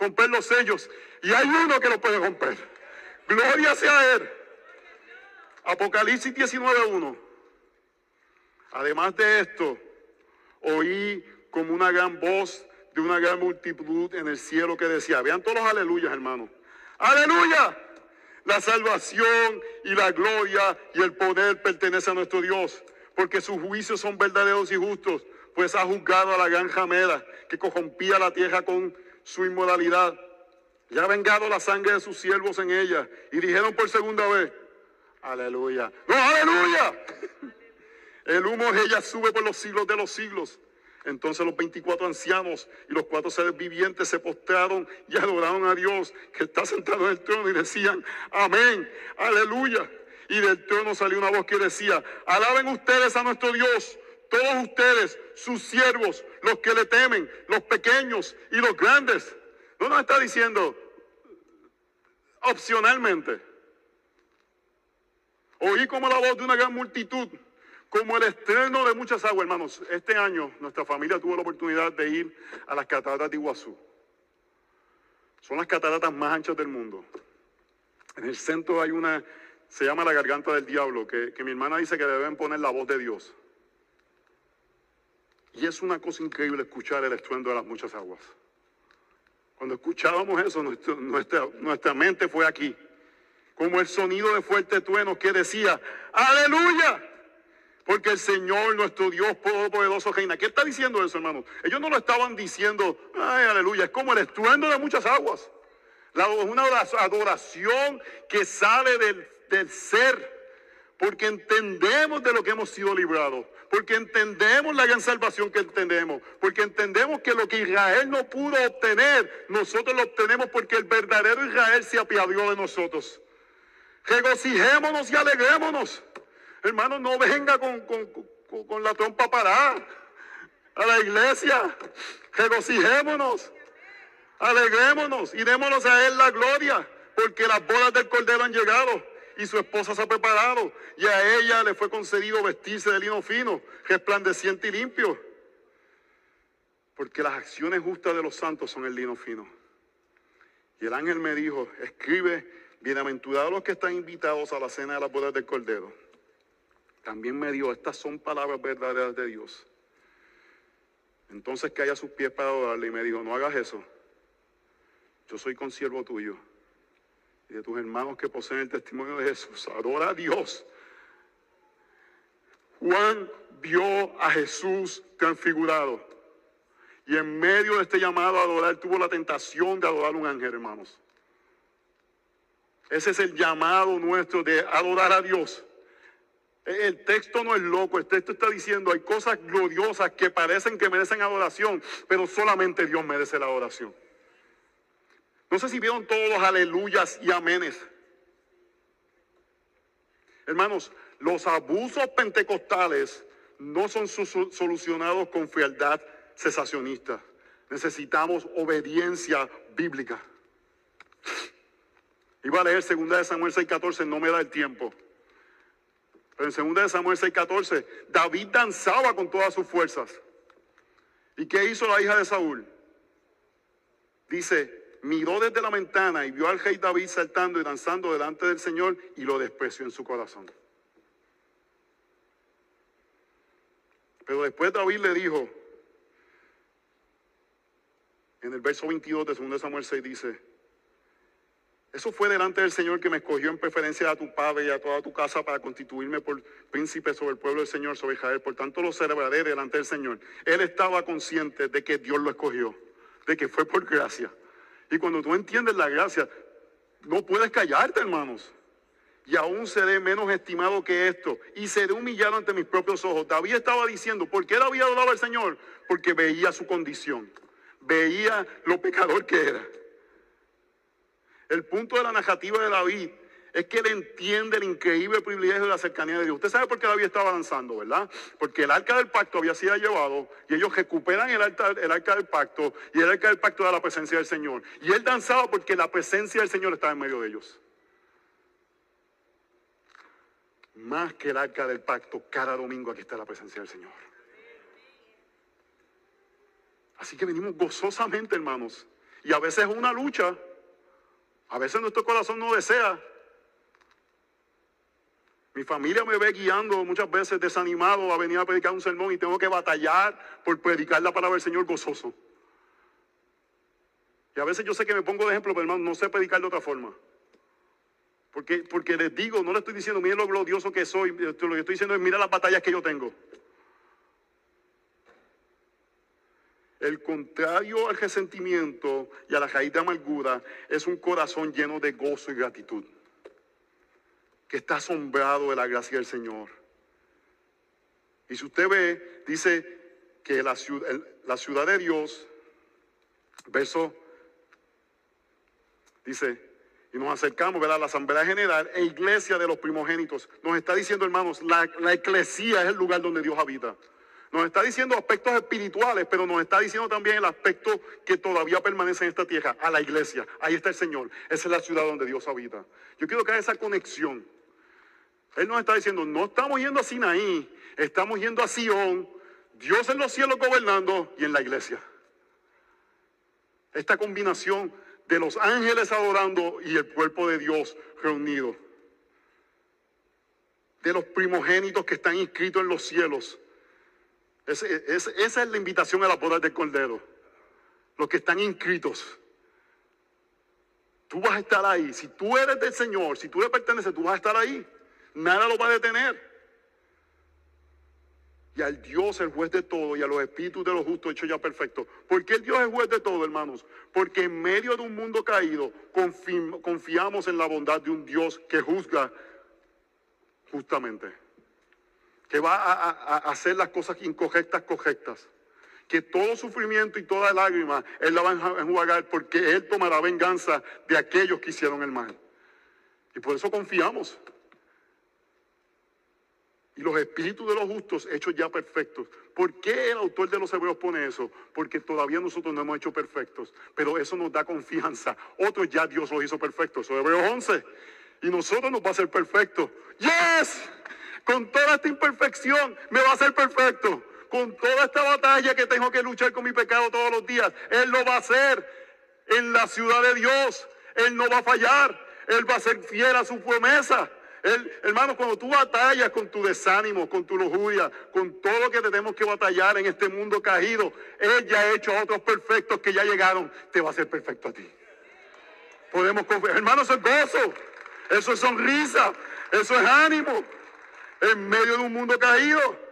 romper los sellos? Y hay uno que lo puede romper. Gloria sea Él. Apocalipsis 19.1. Además de esto, oí como una gran voz de una gran multitud en el cielo que decía, vean todos los aleluyas, hermanos. Aleluya. La salvación y la gloria y el poder pertenecen a nuestro Dios, porque sus juicios son verdaderos y justos, pues ha juzgado a la gran jamera que corrompía la tierra con su inmoralidad ya ha vengado la sangre de sus siervos en ella. Y dijeron por segunda vez, aleluya. No, aleluya. El humo de ella sube por los siglos de los siglos. Entonces los 24 ancianos y los cuatro seres vivientes se postraron y adoraron a Dios que está sentado en el trono y decían, amén, aleluya. Y del trono salió una voz que decía, alaben ustedes a nuestro Dios, todos ustedes, sus siervos, los que le temen, los pequeños y los grandes. No nos está diciendo opcionalmente. Oí como la voz de una gran multitud, como el estreno de muchas aguas, hermanos. Este año nuestra familia tuvo la oportunidad de ir a las cataratas de Iguazú. Son las cataratas más anchas del mundo. En el centro hay una, se llama la garganta del diablo, que, que mi hermana dice que deben poner la voz de Dios. Y es una cosa increíble escuchar el estruendo de las muchas aguas. Cuando escuchábamos eso, nuestra, mente fue aquí. Como el sonido de fuerte trueno que decía, aleluya. Porque el Señor, nuestro Dios poderoso, reina. ¿Qué está diciendo eso, hermano? Ellos no lo estaban diciendo, ay, aleluya, es como el estruendo de muchas aguas. La, una adoración que sale del ser porque entendemos de lo que hemos sido librados, porque entendemos la gran salvación que entendemos, porque entendemos que lo que Israel no pudo obtener, nosotros lo obtenemos porque el verdadero Israel se apiadió de nosotros. Regocijémonos y alegrémonos. Hermano, no venga con, con la trompa parada a la iglesia. Regocijémonos, alegrémonos y démonos a Él la gloria, porque las bodas del Cordero han llegado y su esposa se ha preparado y a ella le fue concedido vestirse de lino fino, resplandeciente y limpio. Porque las acciones justas de los santos son el lino fino. Y el ángel me dijo, escribe, bienaventurados los que están invitados a la cena de las bodas del Cordero. También me dijo, estas son palabras verdaderas de Dios. Entonces cae a sus pies para adorarle y me dijo, no hagas eso. Yo soy consiervo tuyo y de tus hermanos que poseen el testimonio de Jesús. Adora a Dios. Juan vio a Jesús transfigurado. Y en medio de este llamado a adorar, tuvo la tentación de adorar a un ángel, hermanos. Ese es el llamado nuestro de adorar a Dios. El texto no es loco, el texto está diciendo hay cosas gloriosas que parecen que merecen adoración, pero solamente Dios merece la adoración. No sé si vieron todos los aleluyas y amenes. Hermanos, los abusos pentecostales no son solucionados con frialdad cesacionista. Necesitamos obediencia bíblica. Iba a leer 2 de Samuel 6:14, no me da el tiempo. Pero en 2 de Samuel 6:14, David danzaba con todas sus fuerzas. ¿Y qué hizo la hija de Saúl? Dice, miró desde la ventana y vio al rey David saltando y danzando delante del Señor y lo despreció en su corazón. Pero después David le dijo, en el verso 22 de 2 Samuel 6 dice, eso fue delante del Señor que me escogió en preferencia a tu padre y a toda tu casa para constituirme por príncipe sobre el pueblo del Señor, sobre Israel. Por tanto lo celebraré delante del Señor. Él estaba consciente de que Dios lo escogió, de que fue por gracia. Y cuando tú entiendes la gracia, no puedes callarte, hermanos. Y aún seré menos estimado que esto. Y seré humillado ante mis propios ojos. David estaba diciendo, ¿por qué David adoraba al Señor? Porque veía su condición. Veía lo pecador que era. El punto de la narrativa de David es que él entiende el increíble privilegio de la cercanía de Dios. Usted sabe por qué David estaba avanzando, ¿verdad? Porque el arca del pacto había sido llevado y ellos recuperan el arca, el arca del pacto y el arca del pacto da la presencia del Señor. Y él danzaba porque la presencia del Señor estaba en medio de ellos. Más que el arca del pacto, cada domingo aquí está la presencia del Señor. Así que venimos gozosamente, hermanos. Y a veces es una lucha. A veces nuestro corazón no desea mi familia me ve guiando muchas veces desanimado a venir a predicar un sermón y tengo que batallar por predicar la palabra del Señor gozoso. Y a veces yo sé que me pongo de ejemplo, pero hermano, no sé predicar de otra forma. Porque, porque les digo, no le estoy diciendo, miren lo glorioso que soy, lo que estoy diciendo es, mira las batallas que yo tengo. El contrario al resentimiento y a la raíz de amargura es un corazón lleno de gozo y gratitud que está asombrado de la gracia del Señor. Y si usted ve, dice que la ciudad, la ciudad de Dios, verso, dice, y nos acercamos a la Asamblea General e Iglesia de los primogénitos. Nos está diciendo, hermanos, la, la es el lugar donde Dios habita. Nos está diciendo aspectos espirituales, pero nos está diciendo también el aspecto que todavía permanece en esta tierra, a la iglesia. Ahí está el Señor. Esa es la ciudad donde Dios habita. Yo quiero que haya esa conexión. Él nos está diciendo, no estamos yendo a Sinaí, estamos yendo a Sion, Dios en los cielos gobernando y en la iglesia. Esta combinación de los ángeles adorando y el cuerpo de Dios reunido. De los primogénitos que están inscritos en los cielos. esa es la invitación a la boda del Cordero. Los que están inscritos. Tú vas a estar ahí. Si tú eres del Señor, si tú le perteneces, tú vas a estar ahí. Nada lo va a detener. y al Dios, el juez de todo, y a los espíritus de los justos hechos ya perfectos. ¿Por qué el Dios es juez de todo, hermanos? Porque en medio de un mundo caído confi- confiamos en la bondad de un Dios que juzga justamente, que va a hacer las cosas incorrectas correctas, que todo sufrimiento y toda lágrima Él la va a enjuagar porque Él tomará venganza de aquellos que hicieron el mal. Y por eso confiamos. Y los espíritus de los justos hechos ya perfectos. ¿Por qué el autor de los hebreos pone eso? Porque todavía nosotros no hemos hecho perfectos. Pero eso nos da confianza. Otros ya Dios los hizo perfectos. Eso es Hebreos 11. Y nosotros nos va a hacer perfectos. ¡Yes! Con toda esta imperfección me va a hacer perfecto. Con toda esta batalla que tengo que luchar con mi pecado todos los días. Él lo va a hacer en la ciudad de Dios. Él no va a fallar. Él va a ser fiel a su promesa. Él, hermano, cuando tú batallas con tu desánimo, con tu lujuria, con todo lo que tenemos que batallar en este mundo caído, Él ya ha hecho a otros perfectos que ya llegaron, te va a hacer perfecto a ti. Podemos confiar. Hermano, eso es gozo, eso es sonrisa, eso es ánimo, en medio de un mundo caído.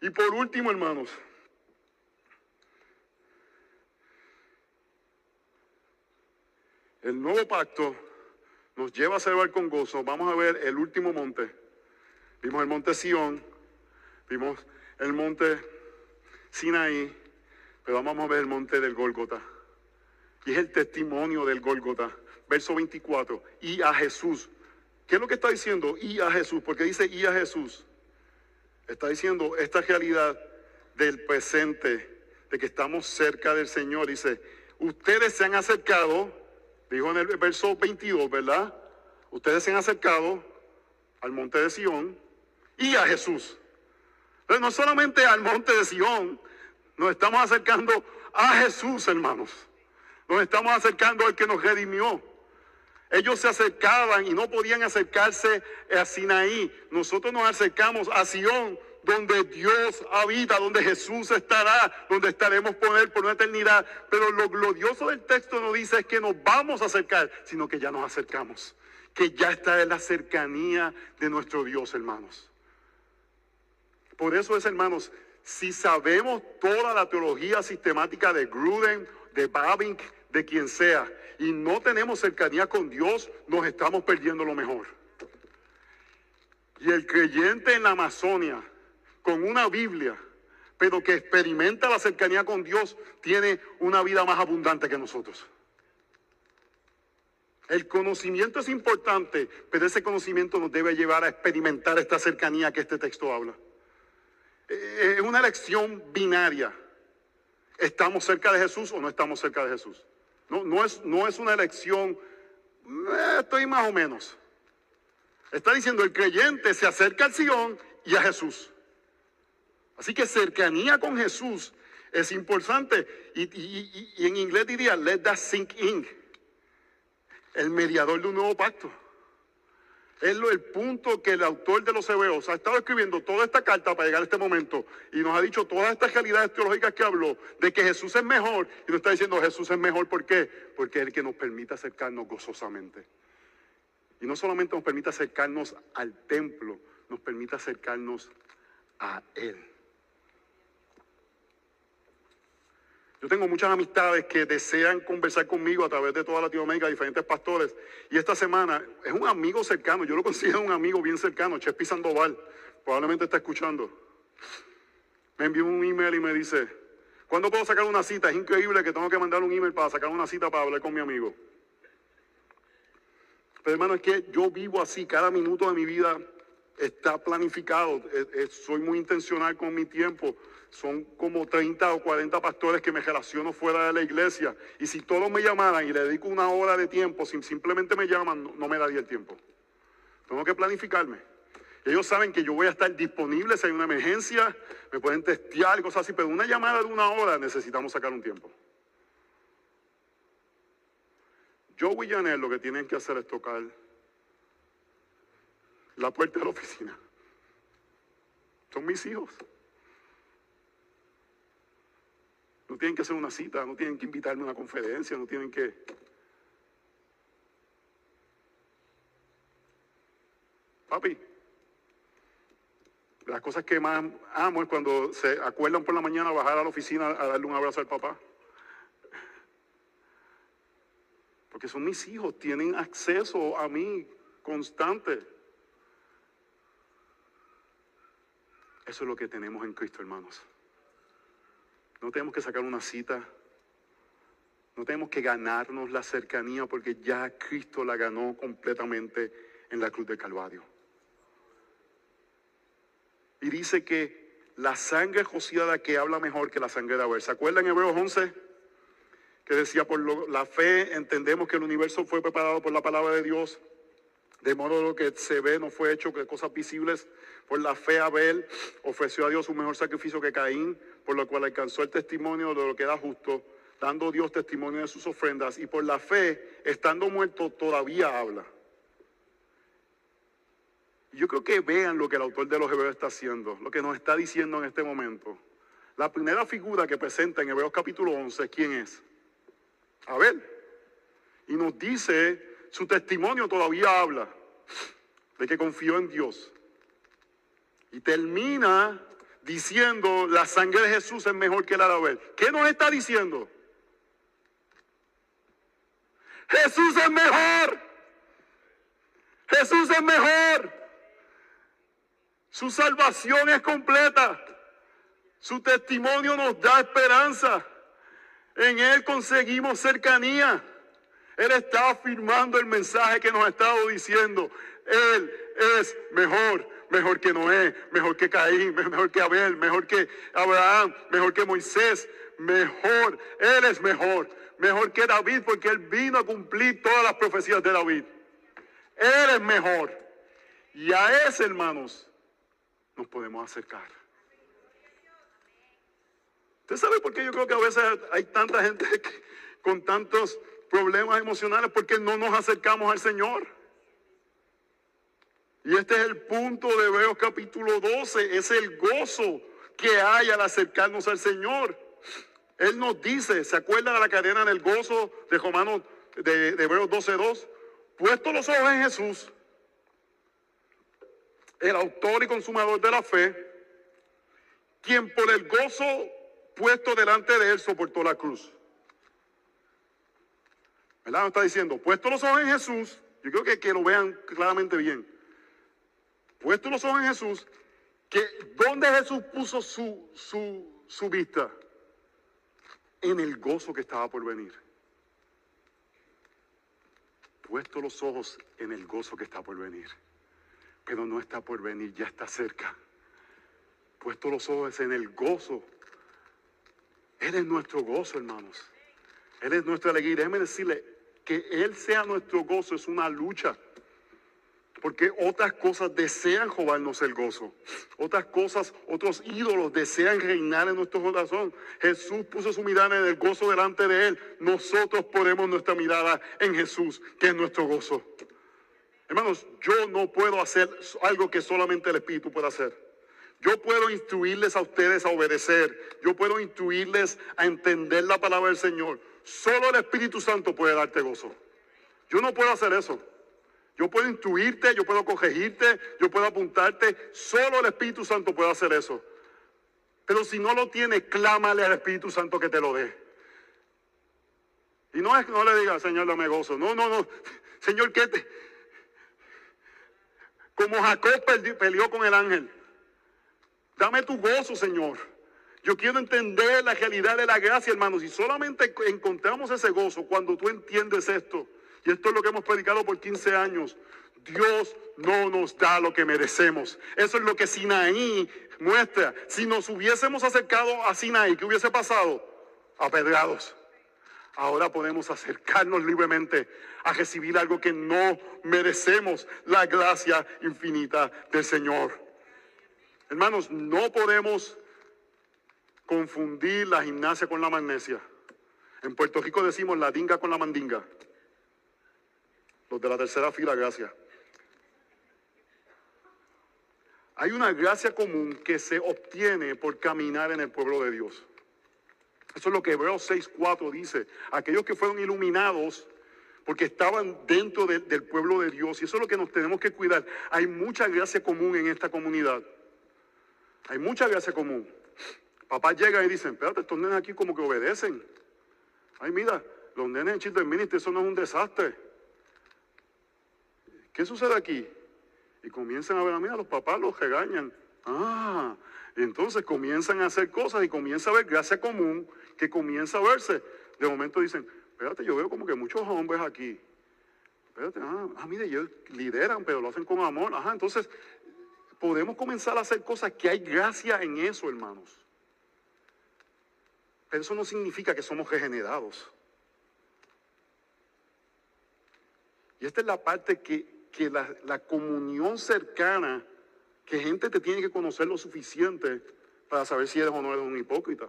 Y por último, hermanos, el nuevo pacto nos lleva a celebrar con gozo. Vamos a ver el último monte. Vimos el monte Sión, vimos el monte Sinaí, pero vamos a ver el monte del Gólgota. Y es el testimonio del Gólgota. Verso 24. Y a Jesús. ¿Qué es lo que está diciendo? Y a Jesús. Porque dice y a Jesús. Está diciendo esta realidad del presente, de que estamos cerca del Señor. Dice, ustedes se han acercado, dijo en el verso 22, ¿verdad? Ustedes se han acercado al monte de Sión y a Jesús. No solamente al monte de Sión, nos estamos acercando a Jesús, hermanos. Nos estamos acercando al que nos redimió. Ellos se acercaban y no podían acercarse a Sinaí. Nosotros nos acercamos a Sión, donde Dios habita, donde Jesús estará, donde estaremos por él por una eternidad. Pero lo glorioso del texto no dice es que nos vamos a acercar, sino que ya nos acercamos. Que ya está en la cercanía de nuestro Dios, hermanos. Por eso es, hermanos, si sabemos toda la teología sistemática de Gruden, de Babink, de quien sea, y no tenemos cercanía con Dios, nos estamos perdiendo lo mejor. Y el creyente en la Amazonia, con una Biblia, pero que experimenta la cercanía con Dios, tiene una vida más abundante que nosotros. El conocimiento es importante, pero ese conocimiento nos debe llevar a experimentar esta cercanía que este texto habla. Eh, Es una elección binaria. ¿Estamos cerca de Jesús o no estamos cerca de Jesús? No, es una elección, eh, estoy más o menos. Está diciendo el creyente se acerca al Sion y a Jesús. Así que cercanía con Jesús es importante. Y, en inglés diría, let that sink in. El mediador de un nuevo pacto. Es lo, el punto que el autor de los Hebreos ha estado escribiendo toda esta carta para llegar a este momento y nos ha dicho todas estas realidades teológicas que habló de que Jesús es mejor y nos está diciendo Jesús es mejor ¿por qué? Porque es el que nos permite acercarnos gozosamente. Y no solamente nos permite acercarnos al templo, nos permite acercarnos a Él. Yo tengo muchas amistades que desean conversar conmigo a través de toda Latinoamérica, diferentes pastores. Y esta semana es un amigo cercano, yo lo considero un amigo bien cercano, Chespi Sandoval, probablemente está escuchando. Me envió un email y me dice, ¿cuándo puedo sacar una cita? Es increíble que tengo que mandar un email para sacar una cita para hablar con mi amigo. Pero hermano, es que yo vivo así, cada minuto de mi vida está planificado, eh, eh, soy muy intencional con mi tiempo. Son como 30 o 40 pastores que me relaciono fuera de la iglesia. Y si todos me llamaran y le dedico una hora de tiempo, si simplemente me llaman, no, me daría el tiempo. Tengo que planificarme. Ellos saben que yo voy a estar disponible si hay una emergencia, me pueden testear cosas así, pero una llamada de una hora necesitamos sacar un tiempo. Joe y Janel lo que tienen que hacer es tocar la puerta de la oficina. Son mis hijos. No tienen que hacer una cita, no tienen que invitarme a una conferencia, no tienen que... Papi, Las cosas que más amo es cuando se acuerdan por la mañana bajar a la oficina a darle un abrazo al papá. Porque son mis hijos, tienen acceso a mí constante. Eso es lo que tenemos en Cristo, hermanos. No tenemos que sacar una cita. No tenemos que ganarnos la cercanía porque ya Cristo la ganó completamente en la cruz del Calvario. Y dice que la sangre rociada que habla mejor que la sangre de Abel. ¿Se acuerdan en Hebreos 11? Que decía, por la fe entendemos que el universo fue preparado por la palabra de Dios. De modo lo que se ve no fue hecho que cosas visibles. Por la fe Abel ofreció a Dios un mejor sacrificio que Caín, por lo cual alcanzó el testimonio de lo que era justo, dando Dios testimonio de sus ofrendas. Y por la fe, estando muerto, todavía habla. Yo creo que vean lo que el autor de los Hebreos está haciendo, lo que nos está diciendo en este momento. La primera figura que presenta en Hebreos capítulo 11, ¿quién es? Abel. Y nos dice, su testimonio todavía habla de que confió en Dios. Y termina diciendo, la sangre de Jesús es mejor que la de Abel. ¿Qué nos está diciendo? Jesús es mejor. Jesús es mejor. Su salvación es completa. Su testimonio nos da esperanza. En Él conseguimos cercanía. Él está afirmando el mensaje que nos ha estado diciendo. Él es mejor, mejor que Noé, mejor que Caín, mejor que Abel, mejor que Abraham, mejor que Moisés, mejor. Él es mejor, mejor que David, porque Él vino a cumplir todas las profecías de David. Él es mejor. Y a ese, hermanos, nos podemos acercar. ¿Usted sabe por qué yo creo que a veces hay tanta gente con tantos problemas emocionales? Porque no nos acercamos al Señor. Y este es el punto de Hebreos capítulo 12, es el gozo que hay al acercarnos al Señor. Él nos dice, ¿se acuerdan de la cadena del gozo de Romanos de, de Hebreos 12.2? Puesto los ojos en Jesús, el autor y consumador de la fe, quien por el gozo puesto delante de él soportó la cruz. ¿Verdad? Nos está diciendo, puesto los ojos en Jesús, yo creo que, que lo vean claramente bien. Puesto los ojos en Jesús, que ¿dónde Jesús puso su, su, su vista? En el gozo que estaba por venir. Puesto los ojos en el gozo que está por venir pero no está por venir, ya está cerca. Puesto los ojos en el gozo. Él es nuestro gozo, hermanos. Él es nuestra alegría. Déjeme decirle que Él sea nuestro gozo es una lucha. Porque otras cosas desean robarnos el gozo. Otras cosas, otros ídolos desean reinar en nuestro corazón. Jesús puso su mirada en el gozo delante de Él. Nosotros ponemos nuestra mirada en Jesús, que es nuestro gozo. Hermanos, yo no puedo hacer algo que solamente el Espíritu puede hacer. Yo puedo instruirles a ustedes a obedecer. Yo puedo instruirles a entender la palabra del Señor. Solo el Espíritu Santo puede darte gozo. Yo no puedo hacer eso. Yo puedo instruirte, yo puedo corregirte, yo puedo apuntarte. Solo el Espíritu Santo puede hacer eso. Pero si no lo tiene, clámale al Espíritu Santo que te lo dé. Y no es que no le diga, Señor, dame gozo. No, no, no. Señor, ¿qué te, como Jacob peleó con el ángel. Dame tu gozo, Señor. Yo quiero entender la realidad de la gracia, hermanos. Y solamente encontramos ese gozo cuando tú entiendes esto. Y esto es lo que hemos predicado por 15 años. Dios no nos da lo que merecemos. Eso es lo que Sinaí muestra. Si nos hubiésemos acercado a Sinaí, ¿qué hubiese pasado? Apedrados ahora podemos acercarnos libremente a recibir algo que no merecemos, la gracia infinita del Señor. Hermanos, no podemos confundir la gimnasia con la magnesia. En Puerto Rico decimos la dinga con la mandinga. Los de la tercera fila, gracias. Hay una gracia común que se obtiene por caminar en el pueblo de Dios. Eso es lo que Hebreos 6.4 dice. Aquellos que fueron iluminados porque estaban dentro del pueblo de Dios. Y eso es lo que nos tenemos que cuidar. Hay mucha gracia común en esta comunidad. Hay mucha gracia común. Papá llega y dicen, espérate, estos nenes aquí como que obedecen. Ay, mira, los nenes en Children's Ministry, eso no es un desastre. ¿Qué sucede aquí? Y comienzan a ver, mira, los papás los regañan. Ah, entonces comienzan a hacer cosas y comienza a ver gracia común que comienza a verse. De momento dicen, espérate, yo veo como que muchos hombres aquí. Espérate, ah, ah, mire, ellos lideran, pero lo hacen con amor. Ajá, entonces podemos comenzar a hacer cosas que hay gracia en eso, hermanos. Eso no significa que somos regenerados. Y esta es la parte que, que la, la comunión cercana, que gente te tiene que conocer lo suficiente para saber si eres o no eres un hipócrita.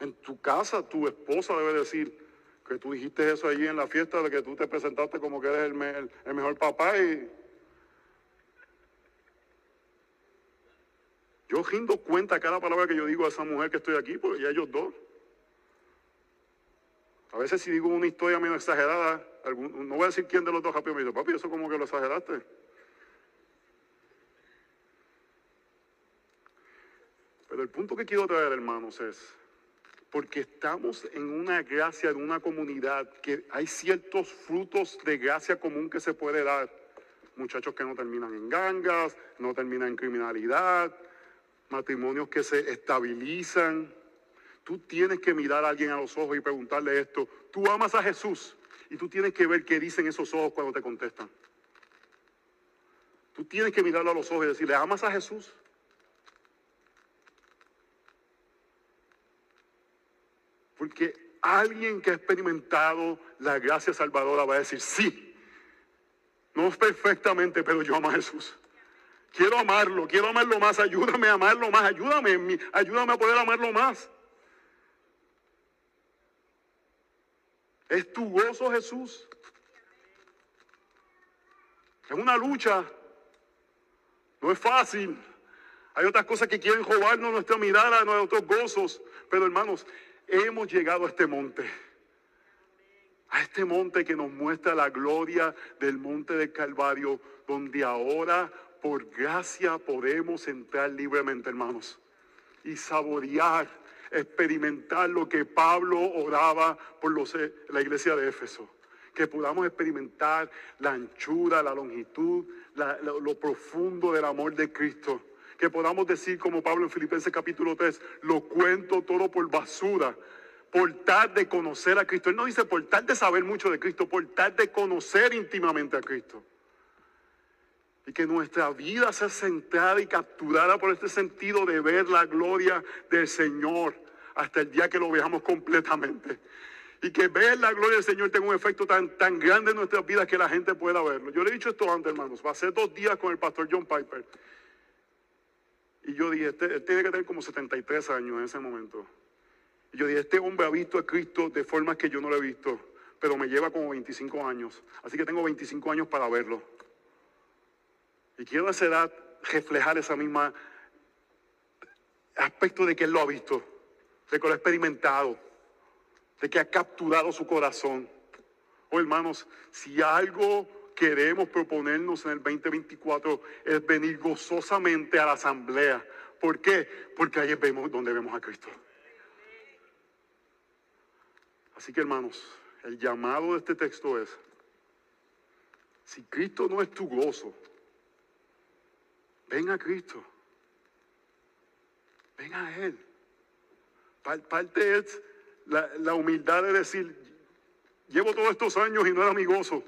En tu casa, tu esposa debe decir que tú dijiste eso allí en la fiesta, de que tú te presentaste como que eres el- el mejor papá y yo rindo cuenta cada palabra que yo digo a esa mujer que estoy aquí, porque ya ellos dos. A veces si digo una historia medio exagerada, no voy a decir quién de los dos rápido me dice, papi, eso como que lo exageraste. Pero el punto que quiero traer, hermanos, es, porque estamos en una gracia, en una comunidad, que hay ciertos frutos de gracia común que se puede dar. Muchachos que no terminan en gangas, no terminan en criminalidad, matrimonios que se estabilizan. Tú tienes que mirar a alguien a los ojos y preguntarle esto. Tú amas a Jesús y tú tienes que ver qué dicen esos ojos cuando te contestan. Tú tienes que mirarlo a los ojos y decirle, ¿amas a Jesús? Porque alguien que ha experimentado la gracia salvadora va a decir, sí, no perfectamente, pero yo amo a Jesús. Quiero amarlo, quiero amarlo más, ayúdame a amarlo más, ayúdame, ayúdame a poder amarlo más. Es tu gozo, Jesús. Es una lucha. No es fácil. Hay otras cosas que quieren robarnos nuestra mirada, nuestros gozos. Pero hermanos, hemos llegado a este monte. A este monte que nos muestra la gloria del monte del Calvario, donde ahora por gracia podemos entrar libremente, hermanos, y saborear, experimentar lo que Pablo oraba por los- la iglesia de Éfeso. Que podamos experimentar la anchura, la longitud, lo profundo del amor de Cristo. Que podamos decir como Pablo en Filipenses capítulo 3, lo cuento todo por basura, por tal de conocer a Cristo. Él no dice por tal de saber mucho de Cristo, por tal de conocer íntimamente a Cristo. Y que nuestra vida sea centrada y capturada por este sentido de ver la gloria del Señor hasta el día que lo veamos completamente. Y que ver la gloria del Señor tenga un efecto tan, tan grande en nuestras vidas que la gente pueda verlo. Yo le he dicho esto antes, hermanos. Pasé dos días con el pastor John Piper. Y yo dije, este, él tiene que tener como 73 años en ese momento. Y yo dije, este hombre ha visto a Cristo de formas que yo no lo he visto, pero me lleva como 25 años. Así que tengo 25 años para verlo. Y quiero a esa edad reflejar esa misma aspecto de que él lo ha visto, de que lo ha experimentado, de que ha capturado su corazón. Oh hermanos, si algo queremos proponernos en el 2024 es venir gozosamente a la asamblea. ¿Por qué? Porque ahí vemos donde vemos a Cristo. Así que hermanos, el llamado de este texto es, si Cristo no es tu gozo, ven a Cristo. Ven a Él. Par- Parte es la, la humildad de decir, llevo todos estos años y no era mi gozo.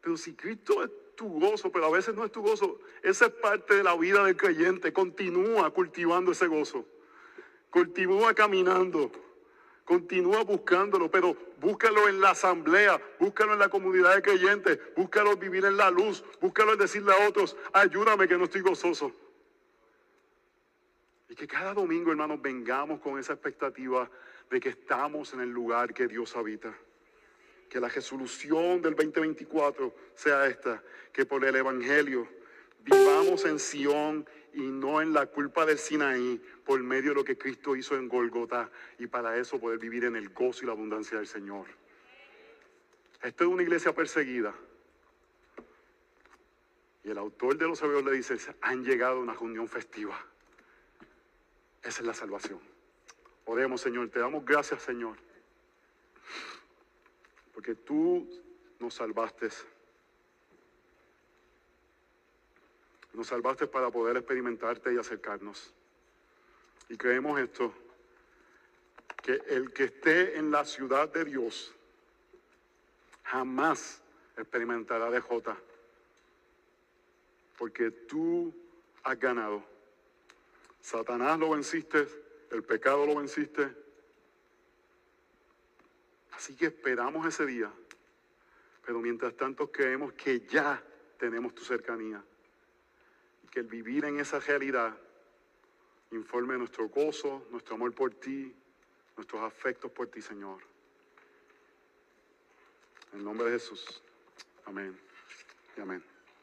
Pero si Cristo es tu gozo, pero a veces no es tu gozo, esa es parte de la vida del creyente. Continúa cultivando ese gozo. Continúa caminando. Continúa buscándolo, pero búscalo en la asamblea, búscalo en la comunidad de creyentes, búscalo vivir en la luz, búscalo en decirle a otros, ayúdame que no estoy gozoso. Y que cada domingo, hermanos, vengamos con esa expectativa de que estamos en el lugar que Dios habita. Que la resolución del 2024 sea esta, que por el Evangelio vivamos en Sión y no en la culpa del Sinaí por medio de lo que Cristo hizo en Golgota y para eso poder vivir en el gozo y la abundancia del Señor. Esta es una iglesia perseguida. Y el autor de los Hebreos le dice, han llegado a una reunión festiva. Esa es la salvación. Oremos, Señor, te damos gracias, Señor, porque tú nos salvaste. Nos salvaste para poder experimentarte y acercarnos. Y creemos esto, que el que esté en la ciudad de Dios jamás experimentará de Jota, porque tú has ganado. Satanás lo venciste, el pecado lo venciste. Así que esperamos ese día, pero mientras tanto creemos que ya tenemos tu cercanía que el vivir en esa realidad informe nuestro gozo, nuestro amor por ti, nuestros afectos por ti, Señor. En nombre de Jesús. Amén. Y amén.